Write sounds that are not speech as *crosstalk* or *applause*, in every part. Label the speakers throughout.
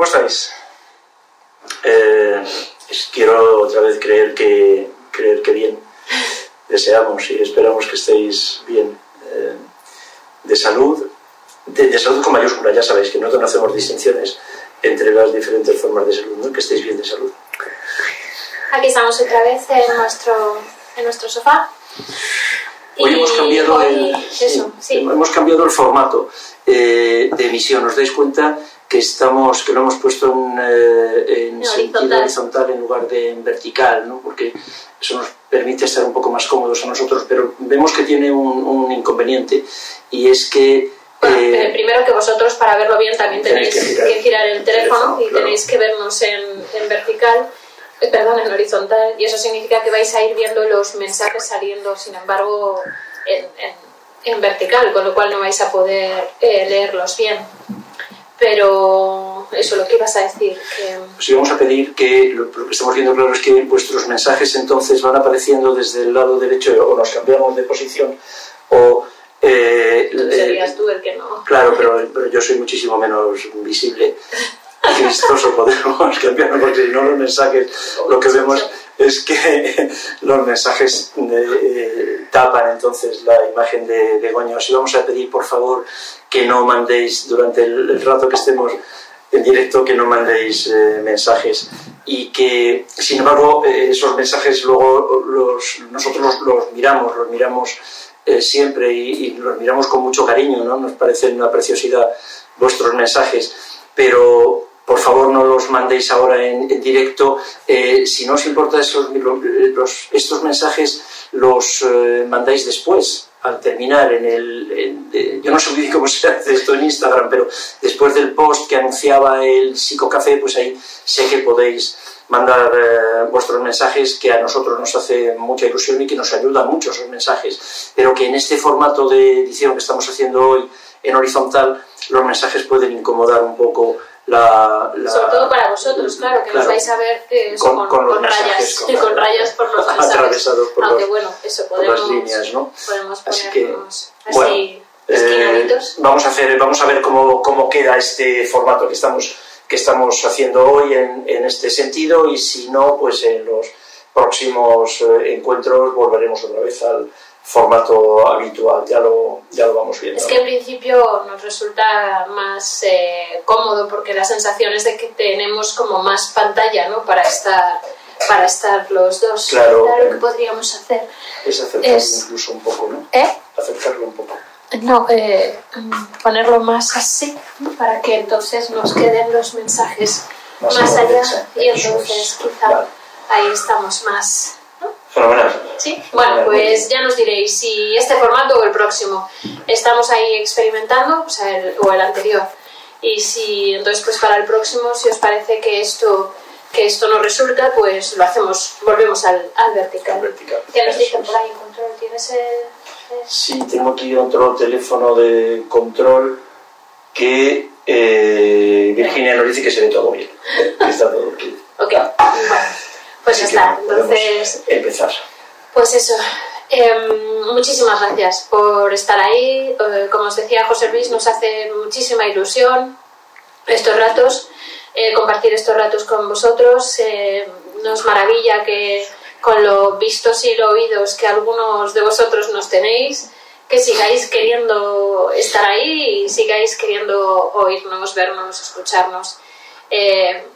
Speaker 1: ¿cómo estáis? Eh, quiero otra vez creer que, creer que bien. Deseamos y esperamos que estéis bien. Eh, de salud, de, salud con mayúscula, ya sabéis que nosotros no hacemos distinciones entre las diferentes formas de salud, ¿no? que estéis bien de salud.
Speaker 2: Aquí estamos otra vez en nuestro, en nuestro sofá.
Speaker 1: Hoy hemos cambiado, el, hemos cambiado el formato eh, de emisión. ¿Os dais cuenta que estamos que lo hemos puesto en, eh, en sentido horizontal. en lugar de en vertical, ¿no? porque eso nos permite estar un poco más cómodos a nosotros, pero vemos que tiene un, inconveniente y es que...
Speaker 2: Eh, primero que vosotros para verlo bien también tenéis, que, girar, el teléfono, y tenéis que vernos en, en vertical, eh, perdón, en horizontal, y eso significa que vais a ir viendo los mensajes saliendo, sin embargo, en, en, vertical, con lo cual no vais a poder leerlos bien pero eso, lo que ibas a decir. Que...
Speaker 1: Pues íbamos a pedir que lo, que estamos viendo claro es que vuestros mensajes entonces van apareciendo desde el lado derecho o nos cambiamos de posición o...
Speaker 2: Eh, serías tú el que no.
Speaker 1: Claro, pero, pero yo soy muchísimo menos visible *laughs* y vistoso podemos *laughs* cambiarlo porque si no los mensajes lo que vemos es que *laughs* los mensajes eh, tapan entonces la imagen de Begoña. Os íbamos a pedir, por favor, que no mandéis durante el, rato que estemos en directo, que no mandéis eh, mensajes y que, sin embargo, eh, esos mensajes luego los, nosotros los, miramos, los miramos siempre y, los miramos con mucho cariño, ¿no? Nos parecen una preciosidad vuestros mensajes, pero por favor no los mandéis ahora en, directo. Eh, si no os importa estos mensajes, los eh, mandáis después, al terminar en el... yo no sé cómo *laughs* se hace esto en Instagram, pero después del post que anunciaba el psicocafé, pues ahí sé que podéis mandar eh, vuestros mensajes que a nosotros nos hace mucha ilusión y que nos ayudan mucho esos mensajes, pero que en este formato de edición que estamos haciendo hoy en horizontal, los mensajes pueden incomodar un poco
Speaker 2: sobre todo para vosotros, claro, que nos vais a ver eh, con, con, rayas, con, rayas por los *laughs* mensajes. Por Aunque bueno, eso podemos, líneas, ¿no? podemos así que, así
Speaker 1: eh, vamos a hacer, vamos a ver cómo, cómo queda este formato que estamos que estamos haciendo hoy en, en este sentido y si no, pues en los próximos eh, encuentros volveremos otra vez al, formato habitual, ya lo, ya lo vamos viendo.
Speaker 2: Es que en principio nos resulta más eh, cómodo porque la sensación es de que tenemos como más pantalla ¿no? para, estar, para estar los dos.
Speaker 1: Claro,
Speaker 2: lo que podríamos hacer
Speaker 1: es acercarlo incluso un poco, ¿no?
Speaker 2: ¿Eh?
Speaker 1: Acercarlo un poco.
Speaker 2: No, eh, ponerlo más así para que entonces nos queden los mensajes más, allá y entonces quizá ahí estamos más
Speaker 1: Fenomenal.
Speaker 2: Sí, bueno, pues ya nos diréis si este formato o el próximo. Estamos ahí experimentando, o, sea, el, o el anterior. Y si entonces, pues para el próximo, si os parece que esto que esto no resulta, pues lo hacemos, volvemos al, al vertical.
Speaker 1: vertical.
Speaker 2: ¿Qué nos dicen por ahí en control? ¿Tienes el,
Speaker 1: Sí, tengo aquí otro teléfono de control que eh, Virginia nos dice que se ve todo bien. *laughs* está todo bien.
Speaker 2: Ok, bueno. Pues ya está. Entonces.
Speaker 1: Empezar.
Speaker 2: Pues eso. Em, muchísimas gracias por estar ahí. Eh, como os decía José Luis, nos hace muchísima ilusión estos ratos, eh, compartir estos ratos con vosotros. Eh, nos maravilla que con lo vistos y lo oídos que algunos de vosotros nos tenéis, que sigáis queriendo estar ahí y sigáis queriendo oírnos, vernos, escucharnos.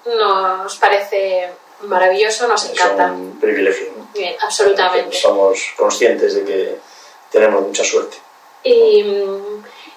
Speaker 2: nos parece maravilloso, nos encanta.
Speaker 1: Es un privilegio.
Speaker 2: Bien, absolutamente.
Speaker 1: Somos conscientes de que tenemos mucha suerte.
Speaker 2: Y,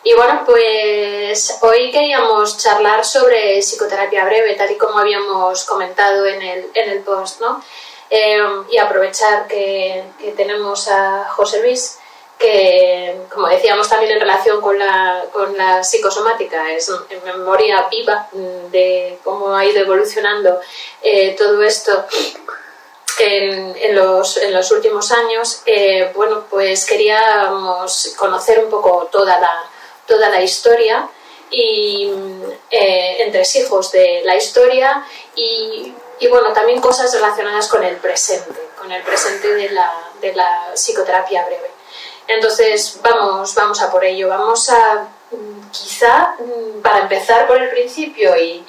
Speaker 2: y, bueno, pues hoy queríamos charlar sobre psicoterapia breve, tal y como habíamos comentado en el, en el post, ¿no? Eh, y aprovechar que, que tenemos a José Luis que, como decíamos también en relación con la, con la psicosomática, es memoria viva de cómo ha ido evolucionando eh, todo esto en, los, en, los, últimos años, eh, bueno, pues queríamos conocer un poco toda la, toda la historia y eh, entre hijos de la historia y, y, bueno, también cosas relacionadas con el presente, con el presente de la, de la psicoterapia breve. Entonces, vamos, vamos a por ello. Vamos a, mm, quizá, mm, para empezar por el principio y,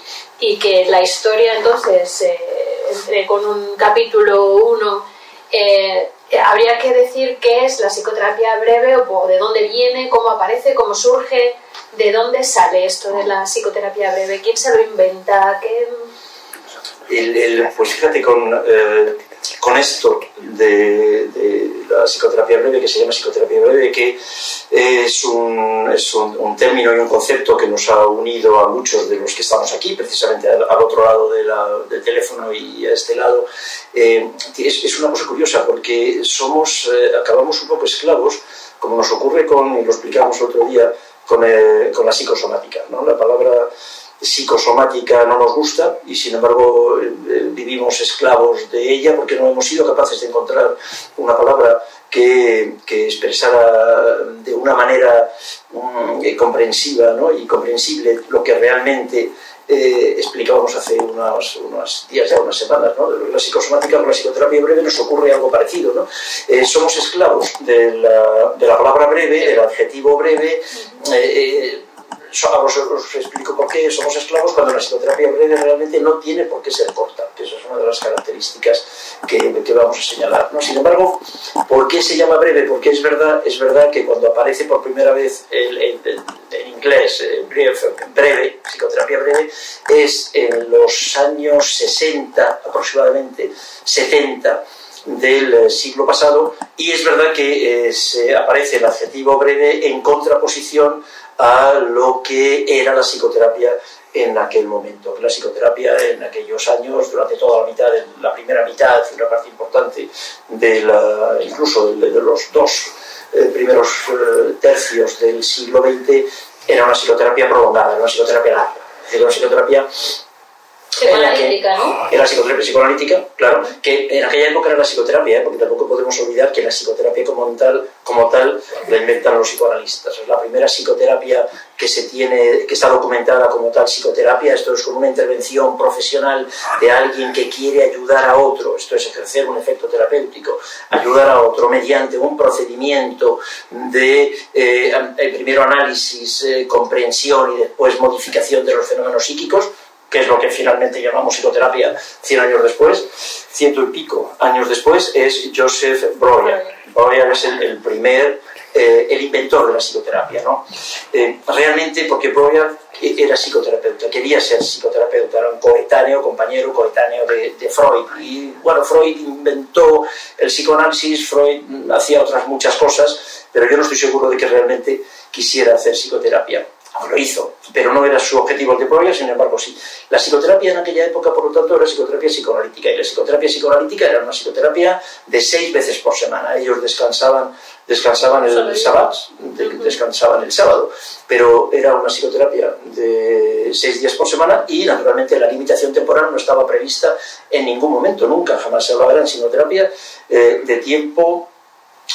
Speaker 2: que la historia entonces, eh, con un capítulo 1, eh, habría que decir qué es la psicoterapia breve o de dónde viene, cómo aparece, cómo surge, de dónde sale esto de la psicoterapia breve, quién se lo inventa, qué...
Speaker 1: pues fíjate, con, eh, con esto de, la psicoterapia breve, que se llama psicoterapia breve, que es, un, es un, término y un concepto que nos ha unido a muchos de los que estamos aquí, precisamente al, otro lado del teléfono y a este lado. Eh, es, es, una cosa curiosa porque somos, eh, acabamos un poco esclavos, como nos ocurre con, y lo explicamos otro día, con, eh, con la psicosomática. ¿no? La palabra psicosomática no nos gusta y sin embargo eh, eh, vivimos esclavos de ella porque no hemos sido capaces de encontrar una palabra que, que expresara de una manera mm, eh, comprensiva ¿no? y comprensible lo que realmente explicábamos hace unos, unos, días, ya unas semanas, ¿no? la psicosomática con la psicoterapia breve nos ocurre algo parecido. ¿no? somos esclavos de la, de la, palabra breve, del adjetivo breve, os, os, explico por qué somos esclavos cuando la psicoterapia breve realmente no tiene por qué ser corta, que esa es una de las características que, que vamos a señalar. ¿no? Sin embargo, ¿por qué se llama breve? Porque es verdad, es verdad que cuando aparece por primera vez el, en inglés breve, breve, psicoterapia breve, es en los años 60 aproximadamente, 70 del eh, siglo pasado y es verdad que eh, se aparece el adjetivo breve en contraposición a lo que era la psicoterapia en aquel momento. La psicoterapia en aquellos años, durante toda la mitad, la primera mitad, una parte importante de la, incluso de, los dos eh, primeros eh, tercios del siglo XX, era una psicoterapia prolongada, era una psicoterapia larga. Era una psicoterapia
Speaker 2: Psicoanalítica, ¿no?
Speaker 1: Era psicoterapia psicoanalítica, claro, que en aquella época era la psicoterapia, ¿eh? porque tampoco podemos olvidar que la psicoterapia como tal, como tal la inventan los psicoanalistas. Es la primera psicoterapia que se tiene, que está documentada como tal psicoterapia, esto es como una intervención profesional de alguien que quiere ayudar a otro, esto es ejercer un efecto terapéutico, ayudar a otro mediante un procedimiento de eh, primero análisis, eh, comprensión y después modificación de los fenómenos psíquicos, que es lo que finalmente llamamos psicoterapia 100 años después, ciento y pico años después, es Joseph Breuer. Breuer es el, primer, eh, el inventor de la psicoterapia. ¿no? Eh, realmente, porque Breuer era psicoterapeuta, quería ser psicoterapeuta, era un coetáneo, compañero coetáneo de, de Freud. Y bueno, Freud inventó el psicoanálisis, Freud hacía otras muchas cosas, pero yo no estoy seguro de que realmente quisiera hacer psicoterapia lo hizo, pero no era su objetivo el de sin embargo sí. La psicoterapia en aquella época, por lo tanto, era psicoterapia psicoanalítica, y la psicoterapia psicoanalítica era una psicoterapia de seis veces por semana. Ellos descansaban, descansaban el, sábado, descansaban el sábado, pero era una psicoterapia de seis días por semana y, naturalmente, la limitación temporal no estaba prevista en ningún momento, nunca, jamás se hablaba en psicoterapia eh, de tiempo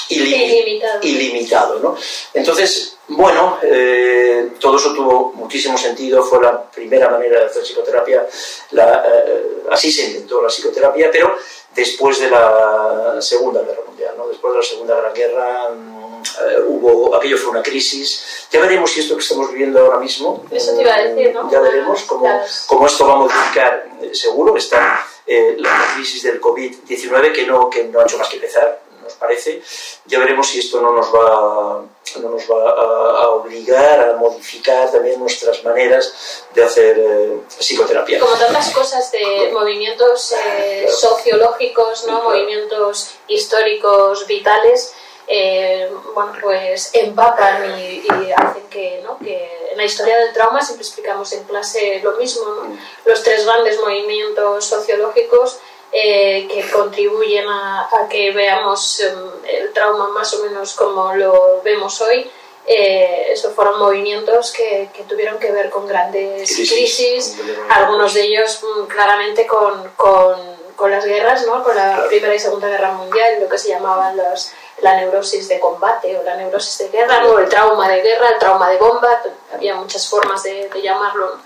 Speaker 1: ilimitado. ilimitado ¿no? Entonces, bueno, eh, todo eso tuvo muchísimo sentido, fue la primera manera de hacer psicoterapia, eh, así se inventó la psicoterapia, pero después de la Segunda Guerra Mundial, ¿no? después de la Segunda Gran Guerra mm, eh, hubo, aquello fue una crisis, ya veremos si esto que estamos viviendo ahora mismo,
Speaker 2: eso te iba a decir, ¿no?
Speaker 1: ya veremos cómo, cómo esto va a modificar, seguro está la crisis del COVID-19 que no, que no ha hecho más que empezar, nos parece. Ya veremos si esto no nos va, no nos va a, obligar a modificar también nuestras maneras de hacer eh, psicoterapia.
Speaker 2: Como tantas cosas de movimientos eh, sociológicos, ¿no? movimientos históricos, vitales, eh, bueno, pues empacan y, hacen que, ¿no? que en la historia del trauma siempre explicamos en clase lo mismo, mm. los tres grandes movimientos sociológicos eh, que contribuyen a, que veamos em, el trauma más o menos como lo vemos hoy. Eh, esos fueron movimientos que, que, tuvieron que ver con grandes crisis, algunos de ellos mm, claramente con, con, con, las guerras, ¿no? con la Primera y Segunda Guerra Mundial, lo que se llamaban los, la neurosis de combate o la neurosis de guerra, o el trauma de guerra, el trauma de bomba, había muchas formas de, llamarlo.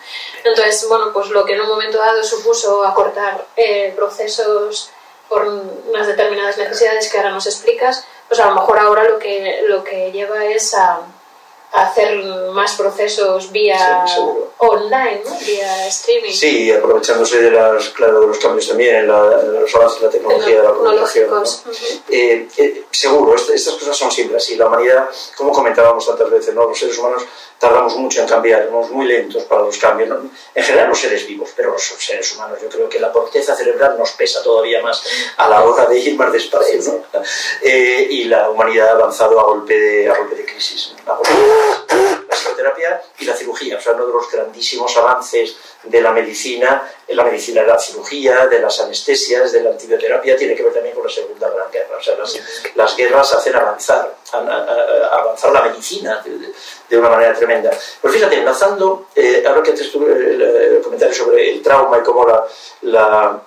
Speaker 2: Entonces, bueno, pues lo que en un momento dado supuso acortar eh, procesos por unas determinadas necesidades que ahora nos explicas, pues a lo mejor ahora lo que, lo que lleva es a, hacer más procesos vía online, ¿no? vía streaming.
Speaker 1: Sí, aprovechándose de, las, claro, de los cambios también en, la, los avances de la tecnología de la comunicación. ¿no? eh, eh, seguro, estas cosas son siempre así. La humanidad, como comentábamos tantas veces, ¿no? los seres humanos tardamos mucho en cambiar, somos muy lentos para los cambios. ¿no? En general los seres vivos, pero los seres humanos, yo creo que la corteza cerebral nos pesa todavía más a la hora de ir más despacio. ¿no? Eh, y la humanidad ha avanzado a golpe de, a golpe de crisis. A golpe de y la cirugía. O sea, uno de los grandísimos avances de la medicina, la medicina de la cirugía, de las anestesias, de la antibioterapia, tiene que ver también con la Segunda Gran Guerra. O sea, las, las guerras hacen avanzar, a, a, avanzar la medicina de, de, una manera tremenda. Pues fíjate, enlazando, eh, ahora que antes tuve el, el, comentario sobre el trauma y cómo la, la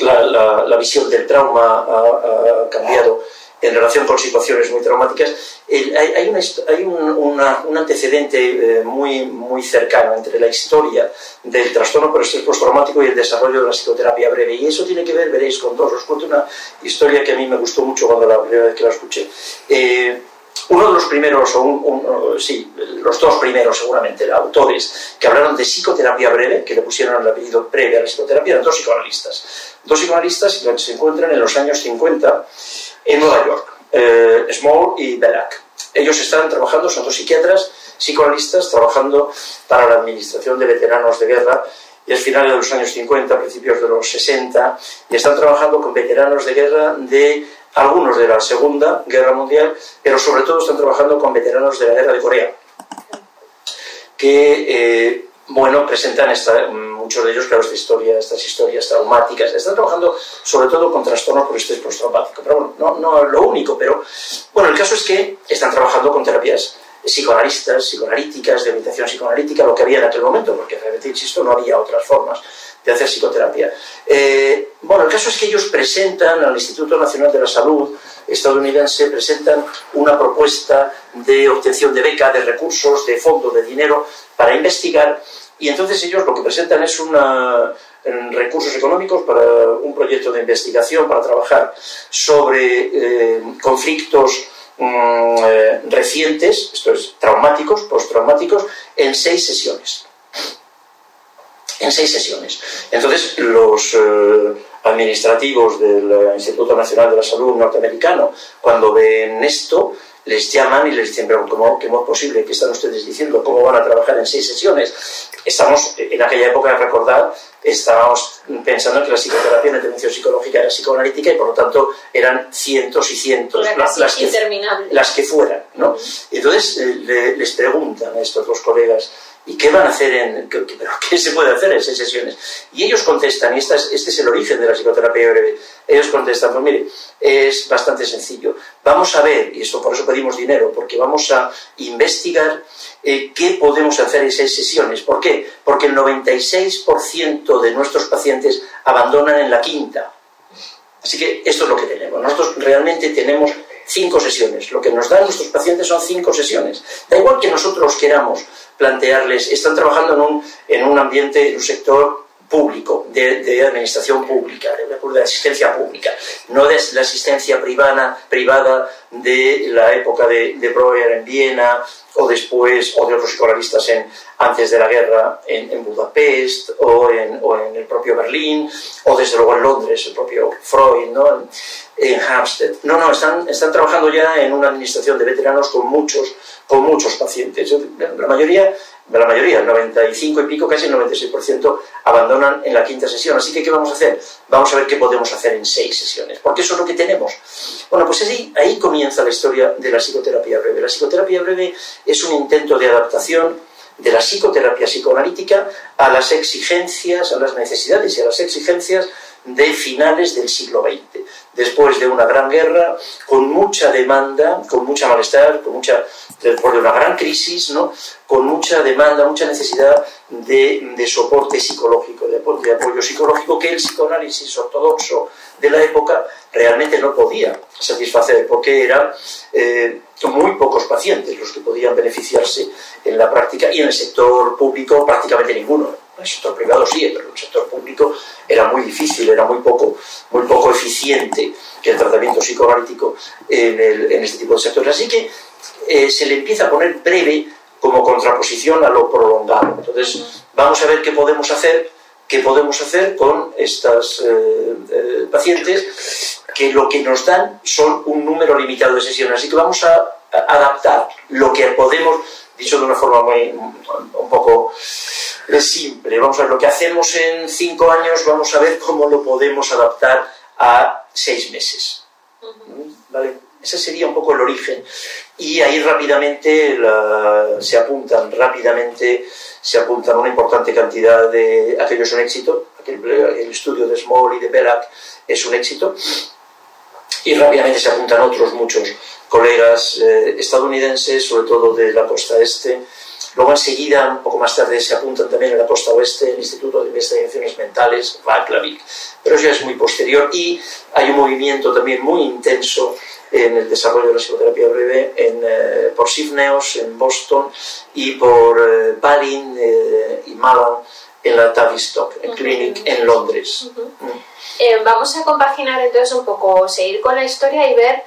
Speaker 1: la, la, la, visión del trauma ha, ha, cambiado en relación con situaciones muy traumáticas, el, hay, hay, una, hay un, una, un, antecedente eh, muy, muy cercano entre la historia del trastorno por estrés postraumático y el desarrollo de la psicoterapia breve. Y eso tiene que ver, veréis, con dos. Os cuento una historia que a mí me gustó mucho cuando la primera vez que la escuché. Eh, uno de los primeros, o un, un, sí, los dos primeros seguramente, autores que hablaron de psicoterapia breve, que le pusieron el apellido breve a la psicoterapia, eran dos psicoanalistas. Dos psicoanalistas que se encuentran en los años 50 en Nueva York, eh, Small y Belak. Ellos están trabajando, son dos psiquiatras, psicoanalistas, trabajando para la administración de veteranos de guerra y es finales de los años 50, principios de los 60, y están trabajando con veteranos de guerra de algunos de la Segunda Guerra Mundial, pero sobre todo están trabajando con veteranos de la Guerra de Corea, que, eh, bueno, presentan esta, muchos de ellos, claro, esta historia, estas historias traumáticas. Están trabajando sobre todo con trastorno por estrés postraumático, pero bueno, no, no lo único, pero bueno, el caso es que están trabajando con terapias psicoanalistas, psicoanalíticas, de orientación psicoanalítica, lo que había en aquel momento, porque realmente, insisto, no había otras formas de hacer psicoterapia. Eh, bueno, el caso es que ellos presentan al Instituto Nacional de la Salud estadounidense, presentan una propuesta de obtención de beca, de recursos, de fondos, de dinero, para investigar, y entonces ellos lo que presentan es una, recursos económicos para un proyecto de investigación, para trabajar sobre eh, conflictos Mm, eh, recientes, esto es, traumáticos, postraumáticos, en seis sesiones. En seis sesiones. Entonces, los eh, administrativos del Instituto Nacional de la Salud norteamericano, cuando ven esto, les llaman y les dicen, pero ¿cómo, ¿cómo, es posible? ¿Qué están ustedes diciendo? ¿Cómo van a trabajar en seis sesiones? Estamos, en aquella época, recordad, estábamos pensando que la psicoterapia, la intervención psicológica era psicoanalítica y por lo tanto eran cientos y cientos
Speaker 2: las,
Speaker 1: las,
Speaker 2: que,
Speaker 1: las que fueran. ¿no? Entonces eh, le, les preguntan a estos dos colegas, ¿y qué van a hacer en, qué, qué, qué se puede hacer en seis sesiones? Y ellos contestan, y esta es, este es el origen de la psicoterapia breve, ellos contestan, pues mire, es bastante sencillo, vamos a ver, y esto por eso pedimos dinero, porque vamos a investigar eh, qué podemos hacer en seis sesiones. ¿Por qué? Porque el 96% de nuestros pacientes abandonan en la quinta. Así que esto es lo que tenemos. Nosotros realmente tenemos cinco sesiones. Lo que nos dan nuestros pacientes son cinco sesiones. Da igual que nosotros queramos plantearles, están trabajando en un, en un ambiente, en un sector público, de, de, administración pública, de, asistencia pública, no de la asistencia privada, privada de la época de, de Breuer en Viena o después, o de otros psicoanalistas en, antes de la guerra en, en Budapest o en, o en, el propio Berlín o desde luego en Londres, el propio Freud, ¿no? En, Hampstead. No, no, están, están trabajando ya en una administración de veteranos con muchos, con muchos pacientes. La mayoría la mayoría, el 95 y pico, casi el 96%, abandonan en la quinta sesión. Así que, ¿qué vamos a hacer? Vamos a ver qué podemos hacer en seis sesiones, porque eso es lo que tenemos. Bueno, pues ahí, ahí comienza la historia de la psicoterapia breve. La psicoterapia breve es un intento de adaptación de la psicoterapia psicoanalítica a las exigencias, a las necesidades y a las exigencias de finales del siglo XX, después de una gran guerra, con mucha demanda, con mucha malestar, con mucha, después de una gran crisis, ¿no? con mucha demanda, mucha necesidad de, de soporte psicológico, de, apoyo psicológico que el psicoanálisis ortodoxo de la época realmente no podía satisfacer, porque eran eh, muy pocos pacientes los que podían beneficiarse en la práctica y en el sector público prácticamente ninguno. En el sector privado sí, pero en el sector público era muy difícil, era muy poco, muy poco eficiente el tratamiento psicoanalítico en, el, en este tipo de sectores. Así que eh, se le empieza a poner breve como contraposición a lo prolongado. Entonces, vamos a ver qué podemos hacer, qué podemos hacer con estas eh, eh, pacientes que lo que nos dan son un número limitado de sesiones. Así que vamos a adaptar lo que podemos, dicho de una forma muy, un poco simple, vamos a ver lo que hacemos en cinco años, vamos a ver cómo lo podemos adaptar a seis meses. ¿Vale? Ese sería un poco el origen. Y ahí rápidamente se apuntan, rápidamente se apuntan una importante cantidad de... Aquello es un éxito, el estudio de Small y de Berak es un éxito. Y rápidamente se apuntan otros muchos colegas eh, estadounidenses, sobre todo de la costa este. Luego enseguida, un poco más tarde, se apuntan también en la costa oeste, el Instituto de Investigaciones Mentales, Vaklavik, pero eso ya es muy posterior. Y hay un movimiento también muy intenso en el desarrollo de la psicoterapia breve en, eh, por Sifneos en Boston y por eh, Balin eh, y Malan en la Tavistock Clinic en Londres.
Speaker 2: Mm. vamos a compaginar entonces un poco, seguir con la historia y ver,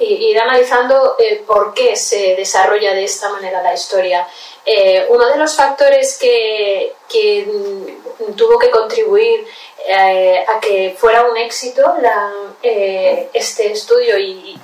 Speaker 2: ir analizando por qué se desarrolla de esta manera la historia. uno de los factores que, que mm, tuvo que contribuir eh, a que fuera un éxito eh, este estudio y,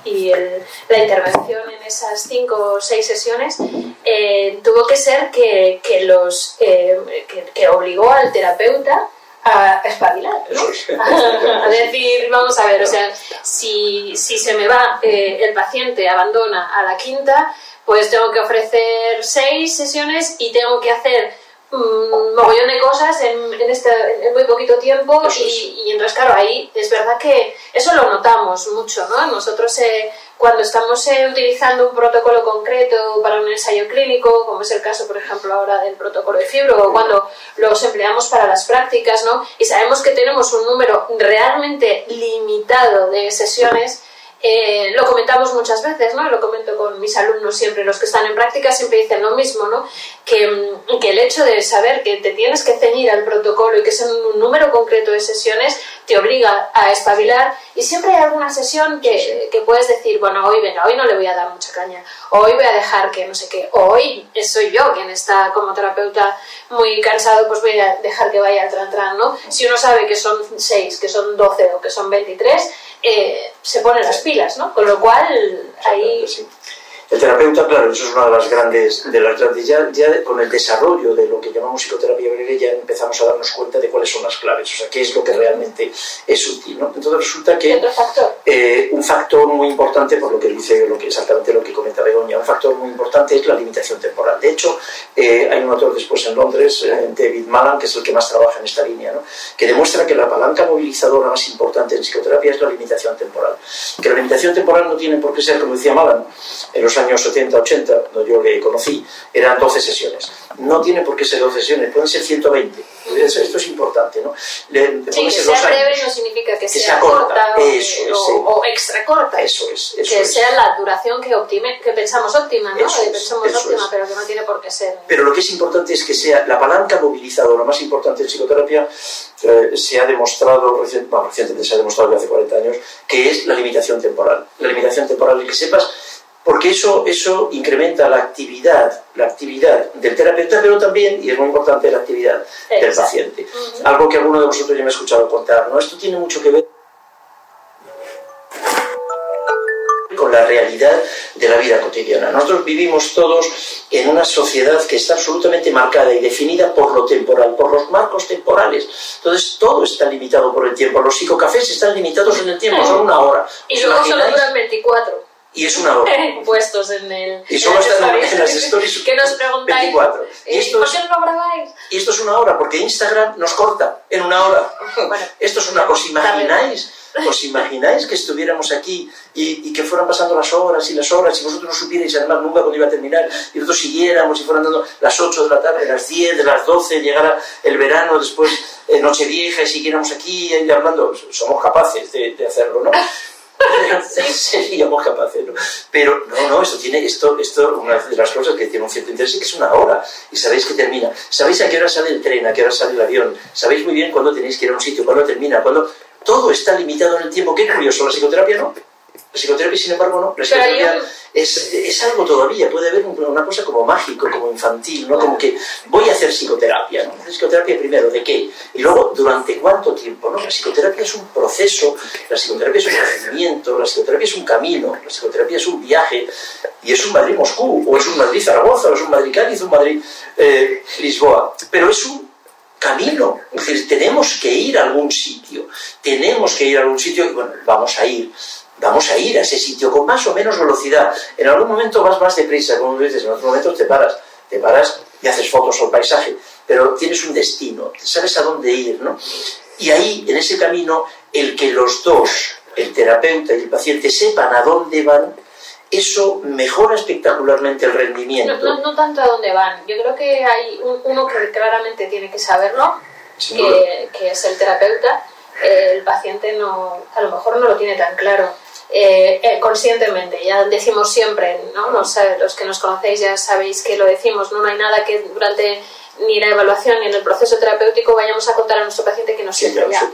Speaker 2: la intervención en esas cinco o seis sesiones eh, tuvo que ser que, los, que, obligó al terapeuta a espabilar, *laughs* a decir, vamos a ver, o sea, si, si se me va el paciente, abandona a la quinta, pues tengo que ofrecer seis sesiones y tengo que hacer un mogollón de cosas en, en, este, en muy poquito tiempo y, y, entonces claro ahí es verdad que eso lo notamos mucho ¿no? nosotros eh, cuando estamos eh, utilizando un protocolo concreto para un ensayo clínico como es el caso por ejemplo ahora del protocolo de fibro o cuando los empleamos para las prácticas ¿no? y sabemos que tenemos un número realmente limitado de sesiones eh, lo comentamos muchas veces, ¿no? Lo comento con mis alumnos siempre, los que están en práctica siempre dicen lo mismo, ¿no? Que, mm, que el hecho de saber que te tienes que ceñir al protocolo y que es un número concreto de sesiones te obliga a espabilar y siempre hay alguna sesión que, que, puedes decir, bueno, hoy venga, hoy no le voy a dar mucha caña, hoy voy a dejar que no sé qué, hoy soy yo quien está como terapeuta muy cansado, pues voy a dejar que vaya al tran tran, ¿no? Si uno sabe que son 6, que son 12 o que son 23, eh, se pone las pilas, ¿no? Con lo cual ahí...
Speaker 1: El terapeuta, claro, eso es una de las grandes, de las grandes ya, ya, con el desarrollo de lo que llamamos psicoterapia breve ya empezamos a darnos cuenta de cuáles son las claves, o sea, qué es lo que realmente es útil, ¿no? Entonces resulta que? Eh, un factor muy importante, por lo que dice lo que, exactamente lo que comenta Begoña, un factor muy importante es la limitación temporal. De hecho, eh, hay un autor después en Londres, eh, David Malan, que es el que más trabaja en esta línea, ¿no? que demuestra que la palanca movilizadora más importante en psicoterapia es la limitación temporal. Que la limitación temporal no tiene por qué ser, como decía Malan, en los años 70, 80, cuando yo le conocí, eran 12 sesiones. No tiene por qué ser 12 sesiones, pueden ser 120. Esto es importante, ¿no?
Speaker 2: Le, sí, que sea breve no significa que, sea, corta, o, extra corta.
Speaker 1: Eso es.
Speaker 2: que sea la duración que, optime, que pensamos óptima, ¿no? que pensamos óptima, pero que no tiene por qué ser.
Speaker 1: Pero lo que es importante es que sea la palanca movilizadora más importante en psicoterapia, eh, se ha demostrado, recientemente se ha demostrado hace 40 años, que es la limitación temporal. La limitación temporal, y que sepas porque eso, eso incrementa la actividad, la actividad del terapeuta, pero también, y es muy importante, la actividad del paciente. Algo que alguno de vosotros ya me ha escuchado contar, ¿no? Esto tiene mucho que ver con la realidad de la vida cotidiana. Nosotros vivimos todos en una sociedad que está absolutamente marcada y definida por lo temporal, por los marcos temporales. Entonces todo está limitado por el tiempo. Los psicocafés están limitados en el tiempo, son una hora.
Speaker 2: Y luego solo duran 24
Speaker 1: y es una hora. *laughs*
Speaker 2: Puestos en el.
Speaker 1: Y solo están en, las stories. *laughs*
Speaker 2: que nos preguntáis.
Speaker 1: 24.
Speaker 2: Y eh, esto ¿Por qué no lo grabáis?
Speaker 1: Y esto es una hora, porque Instagram nos corta en una hora. *laughs* Bueno, esto es una. ¿Os imagináis? ¿Os imagináis que estuviéramos aquí y, que fueran pasando las horas y las horas y vosotros no supierais además nunca cuándo iba a terminar y nosotros siguiéramos y fueran dando las 8 de la tarde, las 10, de las 12, llegara el verano, después eh, Nochevieja y siguiéramos aquí y hablando? Somos capaces de, de hacerlo, ¿no? Seríamos capaces, ¿no? Pero no, no, esto tiene, esto, esto, una de las cosas que tiene un cierto interés es que es una hora y sabéis que termina. Sabéis a qué hora sale el tren, a qué hora sale el avión, sabéis muy bien cuándo tenéis que ir a un sitio, cuándo termina, cuándo... Todo está limitado en el tiempo. Qué curioso, la psicoterapia no. La psicoterapia, sin embargo, no. La psicoterapia es, es, algo todavía, puede haber una cosa como mágico, como infantil, ¿no? Como que voy a hacer psicoterapia, ¿no? Psicoterapia primero, ¿de qué? Y luego, ¿durante cuánto tiempo? ¿no? La psicoterapia es un proceso, la psicoterapia es un procedimiento, la psicoterapia es un camino, la psicoterapia es un viaje, y es un Madrid-Moscú, o es un Madrid-Zaragoza, o es un Madrid-Cádiz, un Madrid-Lisboa. Eh, Pero es un camino. Es decir, tenemos que ir a algún sitio. Tenemos que ir a algún sitio y bueno, vamos a ir. Vamos a ir a ese sitio con más o menos velocidad. En algún momento vas más deprisa, como dices, en otros momentos te paras. Te paras y haces fotos al paisaje, pero tienes un destino, sabes a dónde ir, ¿no? Y ahí, en ese camino, el que los dos, el terapeuta y el paciente, sepan a dónde van, eso mejora espectacularmente el rendimiento.
Speaker 2: No, tanto a dónde van. Yo creo que hay uno que claramente tiene que saberlo, que, es el terapeuta. El paciente no, a lo mejor no lo tiene tan claro. Eh, eh, conscientemente, ya decimos siempre, ¿no? Los, los, que nos conocéis ya sabéis que lo decimos, ¿no? no hay nada que durante ni la evaluación ni en el proceso terapéutico vayamos a contar a nuestro paciente que no sirve ya.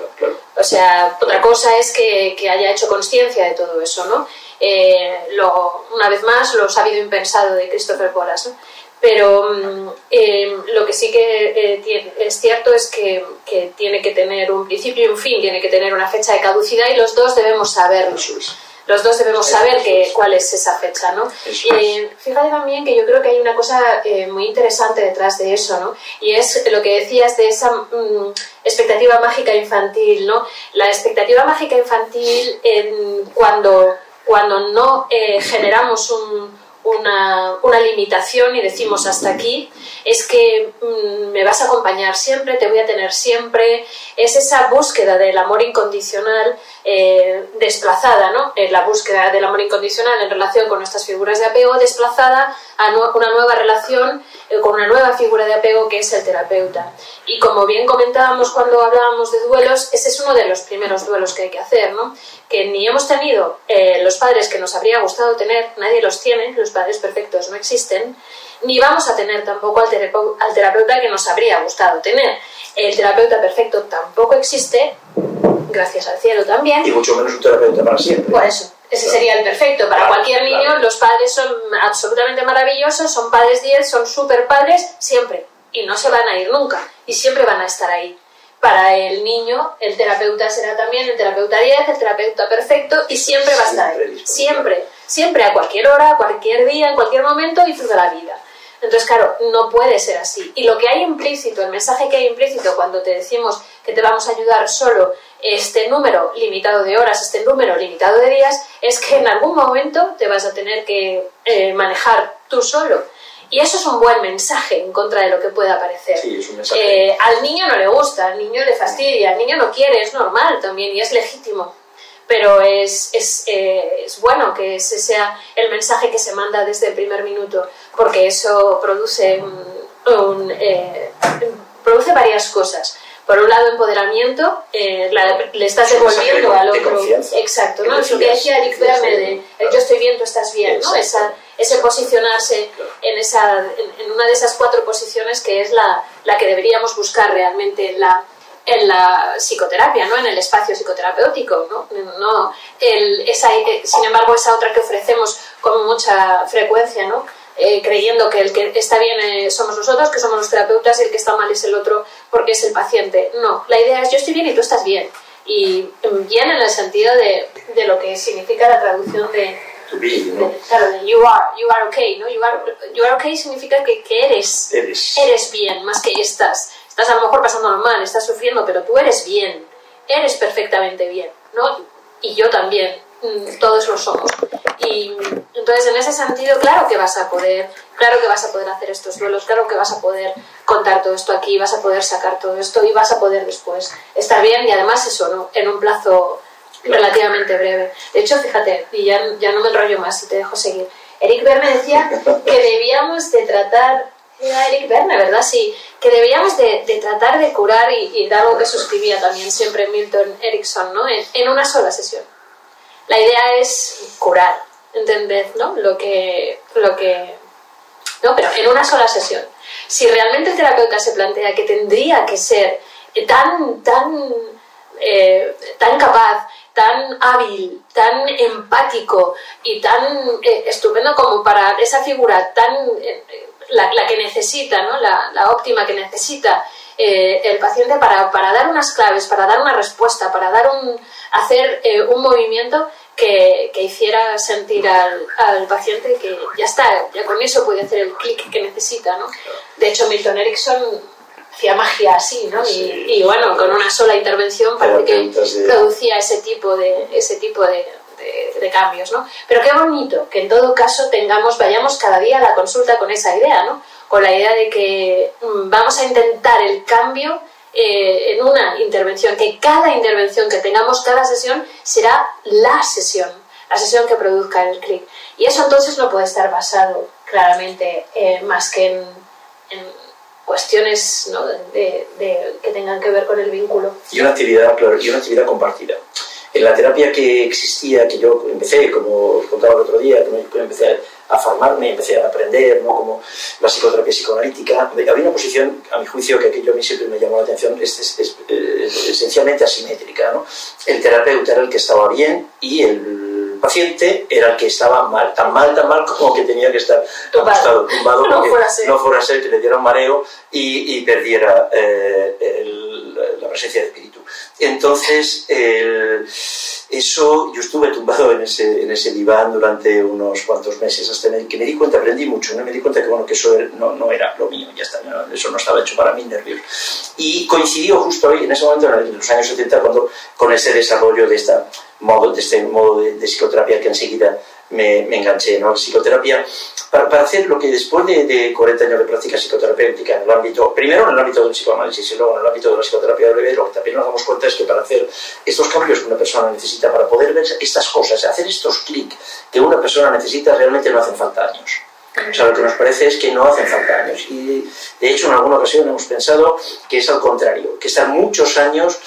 Speaker 2: O sea, otra cosa es que, que haya hecho conciencia de todo eso, ¿no? Eh, lo, una vez más, lo sabido impensado de Christopher Boras. Pero mm, eh, lo que sí que eh, es cierto es que, que, tiene que tener un principio y un fin, tiene que tener una fecha de caducidad y los dos debemos saberlo. Los dos debemos saber que, cuál es esa fecha, ¿no? Y fíjate también que yo creo que hay una cosa muy interesante detrás de eso, ¿no? Y es lo que decías de esa mm, expectativa mágica infantil, ¿no? La expectativa mágica infantil cuando cuando no eh, generamos una, una, limitación y decimos hasta aquí, es que mm, me vas a acompañar siempre, te voy a tener siempre, es esa búsqueda del amor incondicional eh, desplazada, ¿no? Eh, la búsqueda del amor incondicional en relación con nuestras figuras de apego, desplazada a una nueva relación con una nueva figura de apego que es el terapeuta. Y como bien comentábamos cuando hablábamos de duelos, ese es uno de los primeros duelos que hay que hacer, ¿no? Que ni hemos tenido los padres que nos habría gustado tener, nadie los tiene, los padres perfectos no existen, ni vamos a tener tampoco al, al terapeuta que nos habría gustado tener. El terapeuta perfecto tampoco existe, gracias al cielo también.
Speaker 1: Y mucho menos un terapeuta para siempre.
Speaker 2: Por eso, ese sería el perfecto. Para cualquier niño, los padres son absolutamente maravillosos, son padres 10, son super padres siempre. Y no se van a ir nunca. Y siempre van a estar ahí. Para el niño, el terapeuta será también el terapeuta 10, el terapeuta perfecto, y siempre va a estar ahí. Siempre. Siempre, a cualquier hora, a cualquier día, en cualquier momento, disfruta la vida. Entonces, claro, no puede ser así. Y lo que hay implícito, el mensaje que hay implícito cuando te decimos que te vamos a ayudar solo este número limitado de horas, este número limitado de días, es que en algún momento te vas a tener que eh, manejar tú solo. Y eso es un buen mensaje en contra de lo que pueda parecer.
Speaker 1: Sí, es un mensaje.
Speaker 2: Eh, al niño no le gusta, al niño le fastidia, al niño no quiere, es normal también y es legítimo pero es, es, eh, es, bueno que ese sea el mensaje que se manda desde el primer minuto, porque eso produce, un, produce varias cosas. Por un lado, empoderamiento, eh, le estás devolviendo al otro. Exacto, ¿no? Lo que decía Eric de yo estoy bien, tú estás bien, ¿no? Esa, ese posicionarse en, esa, en, una de esas cuatro posiciones que es la, la que deberíamos buscar realmente en la, en la psicoterapia, ¿no? en el espacio psicoterapéutico. ¿no? No, el, esa, eh, sin embargo, esa otra que ofrecemos con mucha frecuencia, ¿no? Eh, creyendo que el que está bien eh, somos nosotros, que somos los terapeutas, y el que está mal es el otro porque es el paciente. No, la idea es yo estoy bien y tú estás bien. Y bien en el sentido de, de lo que significa la traducción de, claro, de you are, you are okay, ¿no? You are, you are okay significa que, que eres,
Speaker 1: eres,
Speaker 2: eres bien, más que estás. Estás a lo mejor pasándolo mal, estás sufriendo, pero tú eres bien, eres perfectamente bien, ¿no? Y yo también, mm, todos lo somos. Y entonces en ese sentido, claro que vas a poder, claro que vas a poder hacer estos duelos, claro que vas a poder contar todo esto aquí, vas a poder sacar todo esto y vas a poder después estar bien y además eso, ¿no? En un plazo relativamente breve. De hecho, fíjate, y ya, ya no me enrollo más y te dejo seguir. Eric Verne decía que debíamos de tratar era Eric Verne, ¿verdad? Sí, que debíamos de, tratar de curar y, de algo que suscribía también siempre Milton Erickson, ¿no? En, una sola sesión. La idea es curar, ¿entended? ¿no? Lo que, lo que... No, pero en una sola sesión. Si realmente el terapeuta se plantea que tendría que ser tan, tan, eh, tan capaz tan hábil, tan empático y tan eh, estupendo como para esa figura tan eh, la, que necesita, ¿no? la óptima que necesita eh, el paciente para, para, dar unas claves, para dar una respuesta, para dar un, hacer un movimiento que, que, hiciera sentir al, al, paciente que ya está, ya con eso puede hacer el clic que necesita. ¿no? De hecho, Milton Erickson hacía magia así, ¿no? Y, bueno, con una sola intervención parece que producía ese tipo de, ese tipo de, de, cambios, ¿no? Pero qué bonito que en todo caso tengamos, vayamos cada día a la consulta con esa idea, ¿no? Con la idea de que mm, vamos a intentar el cambio eh, en una intervención, que cada intervención que tengamos, cada sesión, será la sesión, la sesión que produzca el clic. Y eso entonces no puede estar basado claramente eh, más que en, en cuestiones ¿no? de, de, que tengan que ver con el vínculo.
Speaker 1: Y una actividad, claro, y una actividad compartida. En la terapia que existía, que yo empecé, como os contaba el otro día, que empecé a formarme, empecé a aprender, ¿no? como la psicoterapia psicoanalítica, había una posición, a mi juicio, que aquello a mí siempre me llamó la atención, es, es, es, es esencialmente asimétrica. ¿no? El terapeuta era el que estaba bien y el paciente era el que estaba mal, tan mal, tan mal como que tenía que estar acostado, tumbado, *laughs* no porque fuera no fuera a ser que le diera un mareo y, y perdiera eh, el, la presencia de espíritu. Entonces, el, eso, yo estuve tumbado en ese, en ese diván durante unos cuantos meses, hasta que me di cuenta, aprendí mucho, ¿no? me di cuenta que, bueno, que eso no, no era lo mío, ya está, eso no estaba hecho para mí, nervios. Y coincidió justo ahí, en ese momento, en los años 70, cuando, con ese desarrollo de esta modo, de este modo de, psicoterapia que enseguida me, me enganché, ¿no? Psicoterapia, para, para, hacer lo que después de, de, 40 años de práctica psicoterapéutica en el ámbito, primero en el ámbito del psicoanálisis y luego en el ámbito de la psicoterapia breve, lo que también nos damos cuenta es que para hacer estos cambios que una persona necesita, para poder ver estas cosas, hacer estos clics que una persona necesita, realmente no hacen falta años. O sea, lo que nos parece es que no hacen falta años. Y de hecho, en alguna ocasión hemos pensado que es al contrario, que están muchos años